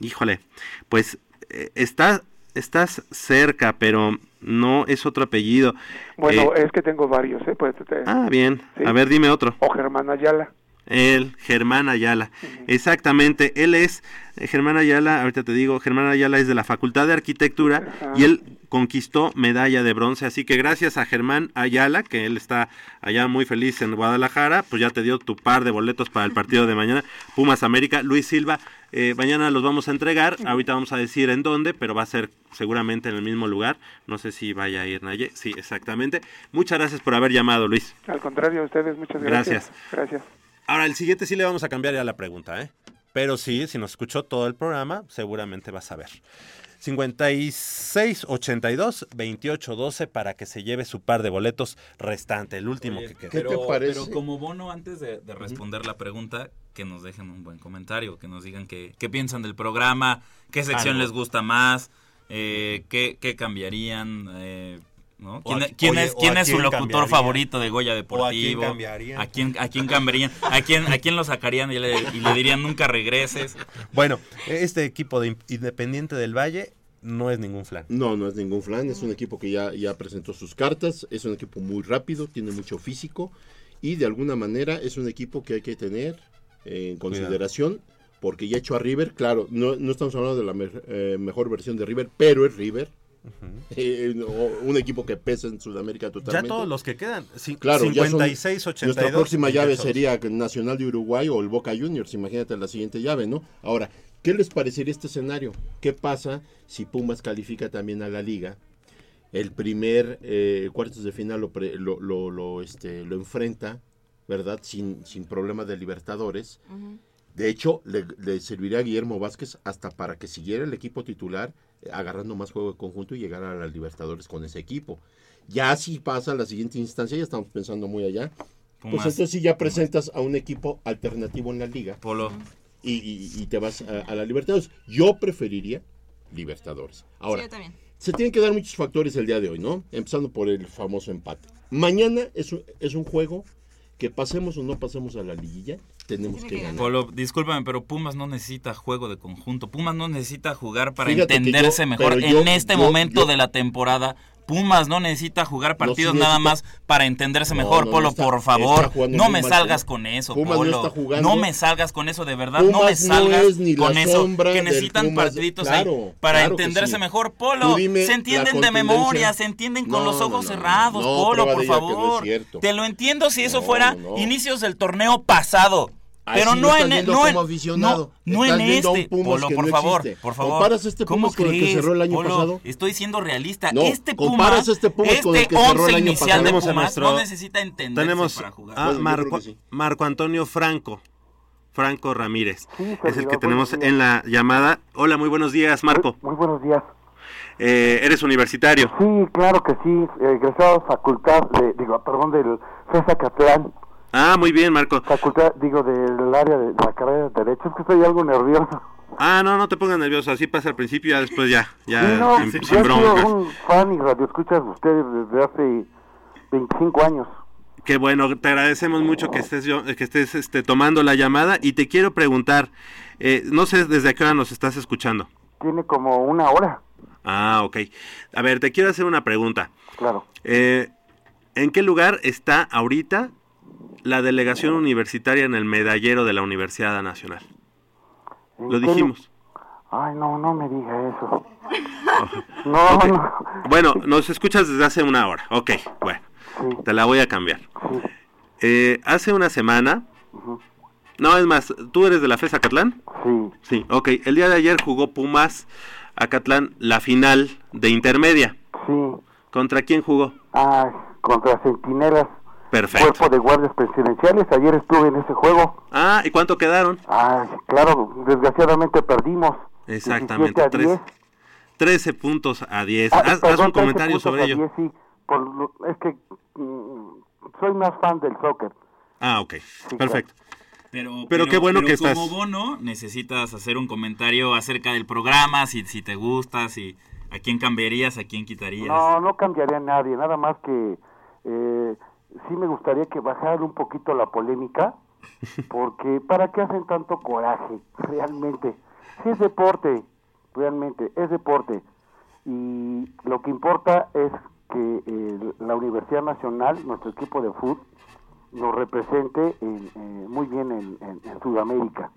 A: Híjole, pues eh, está, estás cerca, pero no es otro apellido.
J: Bueno,
A: Eh,
J: es que tengo varios, ¿eh? Pues, te-
A: ah, bien.
J: sí.
A: A ver, dime otro.
J: O Germán Ayala.
A: El Germán Ayala. Exactamente, él es eh, Germán Ayala, ahorita te digo, Germán Ayala es de la Facultad de Arquitectura y él conquistó medalla de bronce, así que gracias a Germán Ayala, que él está allá muy feliz en Guadalajara, pues ya te dio tu par de boletos para el partido de mañana, Pumas América, Luis Silva, eh, mañana los vamos a entregar, ahorita vamos a decir en dónde, pero va a ser seguramente en el mismo lugar, no sé si vaya a ir Naye, sí, exactamente. Muchas gracias por haber llamado, Luis.
J: Al contrario, a ustedes, muchas gracias.
A: Gracias.
J: Gracias.
A: Ahora, el siguiente sí le vamos a cambiar ya la pregunta, ¿eh? Pero sí, si nos escuchó todo el programa, seguramente vas a ver. 56 82 28 12 para que se lleve su par de boletos restante, el último
H: Oye,
A: que queda.
H: pero, pero como bono, antes de, de responder la pregunta, que nos dejen un buen comentario, que nos digan qué, qué piensan del programa, qué sección
A: Algo.
H: les gusta más, eh, qué, qué cambiarían, eh, ¿Quién,
A: a-
H: quién
A: oye,
H: es,
A: o
H: quién
A: a
H: es su
A: quién
H: locutor favorito de Goya
A: O a quién
H: Deportivo?
A: cambiarían.
H: ¿A quién, a quién cambiarían? ¿A quién, a quién lo sacarían y le, y le dirían nunca regreses?
A: Bueno, este equipo de In- Independiente del Valle no es ningún flan.
C: No, no es ningún flan, es un equipo que ya, ya presentó sus cartas, es un equipo muy rápido, tiene mucho físico y de alguna manera es un equipo que hay que tener en consideración porque ya echó a River, claro, no, no estamos hablando de la me- eh, mejor versión de River, pero es River. Eh, un equipo que pesa en Sudamérica totalmente.
A: Ya todos los que quedan,
C: Claro, ya son-
A: 56 82.
C: Nuestra próxima llave
A: 28.
C: sería Nacional de Uruguay o el Boca Juniors. Imagínate la siguiente llave, ¿no? Ahora, ¿qué les parecería este escenario? ¿Qué pasa si Pumas califica también a la liga? El primer eh, cuartos de final lo, pre- lo, lo, lo, este, lo enfrenta, ¿verdad? Sin, sin problema de Libertadores. De hecho, le, le serviría a Guillermo Vázquez hasta para que siguiera el equipo titular agarrando más juego de conjunto y llegara a las Libertadores con ese equipo. Ya si pasa a la siguiente instancia, ya estamos pensando muy allá.
H: Pumas.
C: pues entonces sí ya presentas a un equipo alternativo en la liga.
H: Polo.
C: Y, y- y te vas a, a la Libertadores. Yo preferiría Libertadores. Ahora,
B: Sí, yo también.
C: se tienen que dar muchos factores el día de hoy, ¿no? Empezando por el famoso empate. Mañana es un, es un juego que pasemos o no pasemos a la liguilla, tenemos que ganar.
H: Polo, discúlpame, pero Pumas no necesita juego de conjunto. Pumas no necesita jugar para
C: Fíjate
H: entenderse
C: yo-
H: mejor.
C: yo-
H: en este
C: yo-
H: momento
C: yo-
H: de la temporada, Pumas no necesita jugar partidos
C: sí
H: nada
C: necesita-
H: más para entenderse
C: No,
H: mejor.
C: no,
H: Polo,
C: está-
H: por favor, no me salgas con eso,
C: Pumas no
H: Polo.
C: está jugando-
H: No me salgas con eso, de verdad. no me salgas
C: es
H: con eso. Que necesitan
C: Pumas.
H: partiditos
C: Claro,
H: ahí para
C: claro
H: entenderse
C: sí.
H: mejor. Polo, se entienden de memoria, se entienden con
C: No,
H: los ojos
C: no, no.
H: cerrados.
C: No,
H: Polo, por favor. Te lo entiendo si eso fuera inicios del torneo pasado. Pero no en, no en-
C: como aficionado.
H: no, no en este.
C: Pumas
H: Polo,
C: que
H: por
C: no
H: favor,
C: existe.
H: por favor.
C: Comparas este
H: ¿Cómo
C: Pumas con el que
H: crees,
C: cerró el año
H: Polo?
C: pasado.
H: Estoy siendo realista.
C: No,
H: este Pumas,
C: comparas este Pumas con el
H: este
C: que cerró el año
H: inicial
C: pasado.
H: de
A: a nuestro-
H: no necesita entenderse
A: Tenemos
H: para jugar.
A: a
C: yo
A: Marco,
C: sí.
A: Antonio Franco. Franco Ramírez.
J: Sí,
A: es el que tenemos
J: días.
A: en la llamada. Hola, muy buenos días, Marco.
J: Muy buenos días.
A: Eh, eres universitario.
J: Sí, claro que sí, eh, egresado facultad, de, digo, perdón, del FESA Catlán,
A: Ah, muy bien, Marco.
J: facultad, digo, del área de, la carrera de Derecho, es que estoy algo nervioso.
A: Ah, no, no te pongas nervioso, así pasa al principio, ya después ya, ya,
J: Sí, no,
A: sin,
J: yo
A: sin
J: he
A: broncas.
J: sido un fan y radio escuchas de ustedes desde hace 25 años.
A: Qué bueno, te agradecemos mucho que estés, yo, que estés este, tomando la llamada y te quiero preguntar, eh, no sé desde qué hora nos estás escuchando.
J: Tiene como una hora,
A: Ah, ok. A ver, te quiero hacer una pregunta.
J: claro.
A: Eh, ¿En qué lugar está ahorita la delegación universitaria en el medallero de la Universidad Nacional?
J: ¿En
A: Lo dijimos.
J: Ay, no, no me diga eso. No, no.
A: Bueno, nos escuchas desde hace una hora. Ok, bueno. Te la voy a cambiar. Eh, hace una semana. No, es más, ¿tú eres de la FES Acatlán?
J: Sí.
A: Sí, ok. El día de ayer jugó Pumas Acatlán la final de intermedia.
J: Sí.
A: ¿Contra quién jugó?
J: Ah, contra Centinelas,
A: Perfecto.
J: Cuerpo de Guardias Presidenciales. Ayer estuve en ese juego.
A: Ah, ¿y cuánto quedaron?
J: Ah, claro, desgraciadamente perdimos.
A: Exactamente,
J: 17 a
A: tres-
J: 10.
A: 13 puntos a 10.
J: Ah,
A: haz, haz
J: perdón,
A: un
J: 13
A: comentario
J: puntos
A: sobre
J: a
A: ello.
J: 10, sí, por lo- es que mm, soy más fan del soccer.
A: Ah, ok. Perfecto.
H: Pero,
A: Pero qué bueno que
H: como
A: estás-
H: bono necesitas hacer un comentario acerca del programa, si, si te gusta, si a quién cambiarías, a quién quitarías.
J: No, no cambiaría a nadie, nada más que eh, sí me gustaría que bajaran un poquito la polémica, porque ¿para qué hacen tanto coraje? Realmente. Sí es deporte, realmente, es deporte. Y lo que importa es que eh, la Universidad Nacional, nuestro equipo de fútbol, nos represente en, eh, muy bien en, en- en Sudamérica.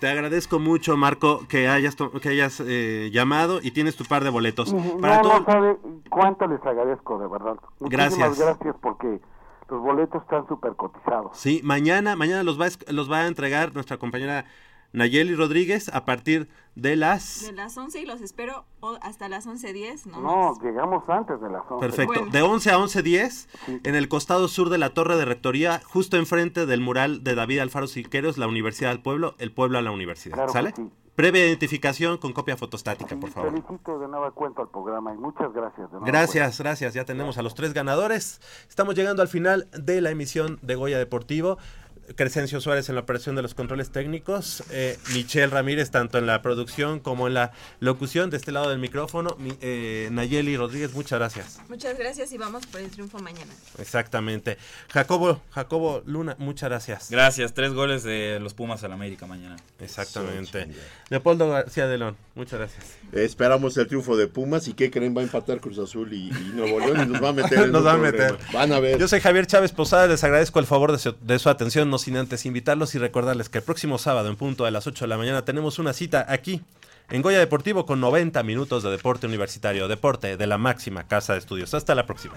A: Te agradezco mucho, Marco, que hayas, que hayas eh, llamado y tienes tu par de boletos.
J: No,
A: Para todo,
J: no sabe cuánto les agradezco, de verdad. Muchísimas
A: Gracias.
J: gracias porque los boletos están súper cotizados.
A: Sí, mañana, mañana los va, a los va a entregar nuestra compañera Nayeli Rodríguez a partir de las...
B: De las 11 y los espero o- hasta las 11.10, ¿no?
J: No, llegamos antes de las 11.
A: Perfecto.
B: Bueno.
A: De 11 a 11.10, en el costado sur de la Torre de Rectoría, justo enfrente del mural de David Alfaro Siqueros, la Universidad del Pueblo, el pueblo a la universidad.
J: Claro que
A: ¿Sale?
J: sí.
A: Previa identificación con copia fotostática, por favor.
J: Felicito de nueva cuenta al programa y muchas gracias. De
A: Gracias, gracias. Ya tenemos a los tres ganadores. Estamos llegando al final de la emisión de Goya Deportivo. Crescencio Suárez en la operación de los controles técnicos, eh, Michelle Ramírez tanto en la producción como en la locución de este lado del micrófono, mi- eh, Nayeli Rodríguez, muchas gracias.
B: Muchas gracias y vamos por el triunfo mañana.
A: Exactamente. Jacobo, Jacobo Luna, muchas gracias.
H: Gracias, tres goles de los Pumas al América mañana.
A: Exactamente. Leopoldo García de León, muchas gracias.
C: Esperamos el triunfo de Pumas y ¿qué creen? Va a empatar Cruz Azul y, y Nuevo León y nos va a meter en
A: Nos va a meter.
C: Van a ver.
A: Yo soy Javier Chávez Posada, les agradezco el favor de su, de su atención, no sin antes invitarlos y recordarles que el próximo sábado en punto a las 8 de la mañana tenemos una cita aquí en Goya Deportivo con 90 minutos de deporte universitario, deporte de la máxima casa de estudios. Hasta la próxima.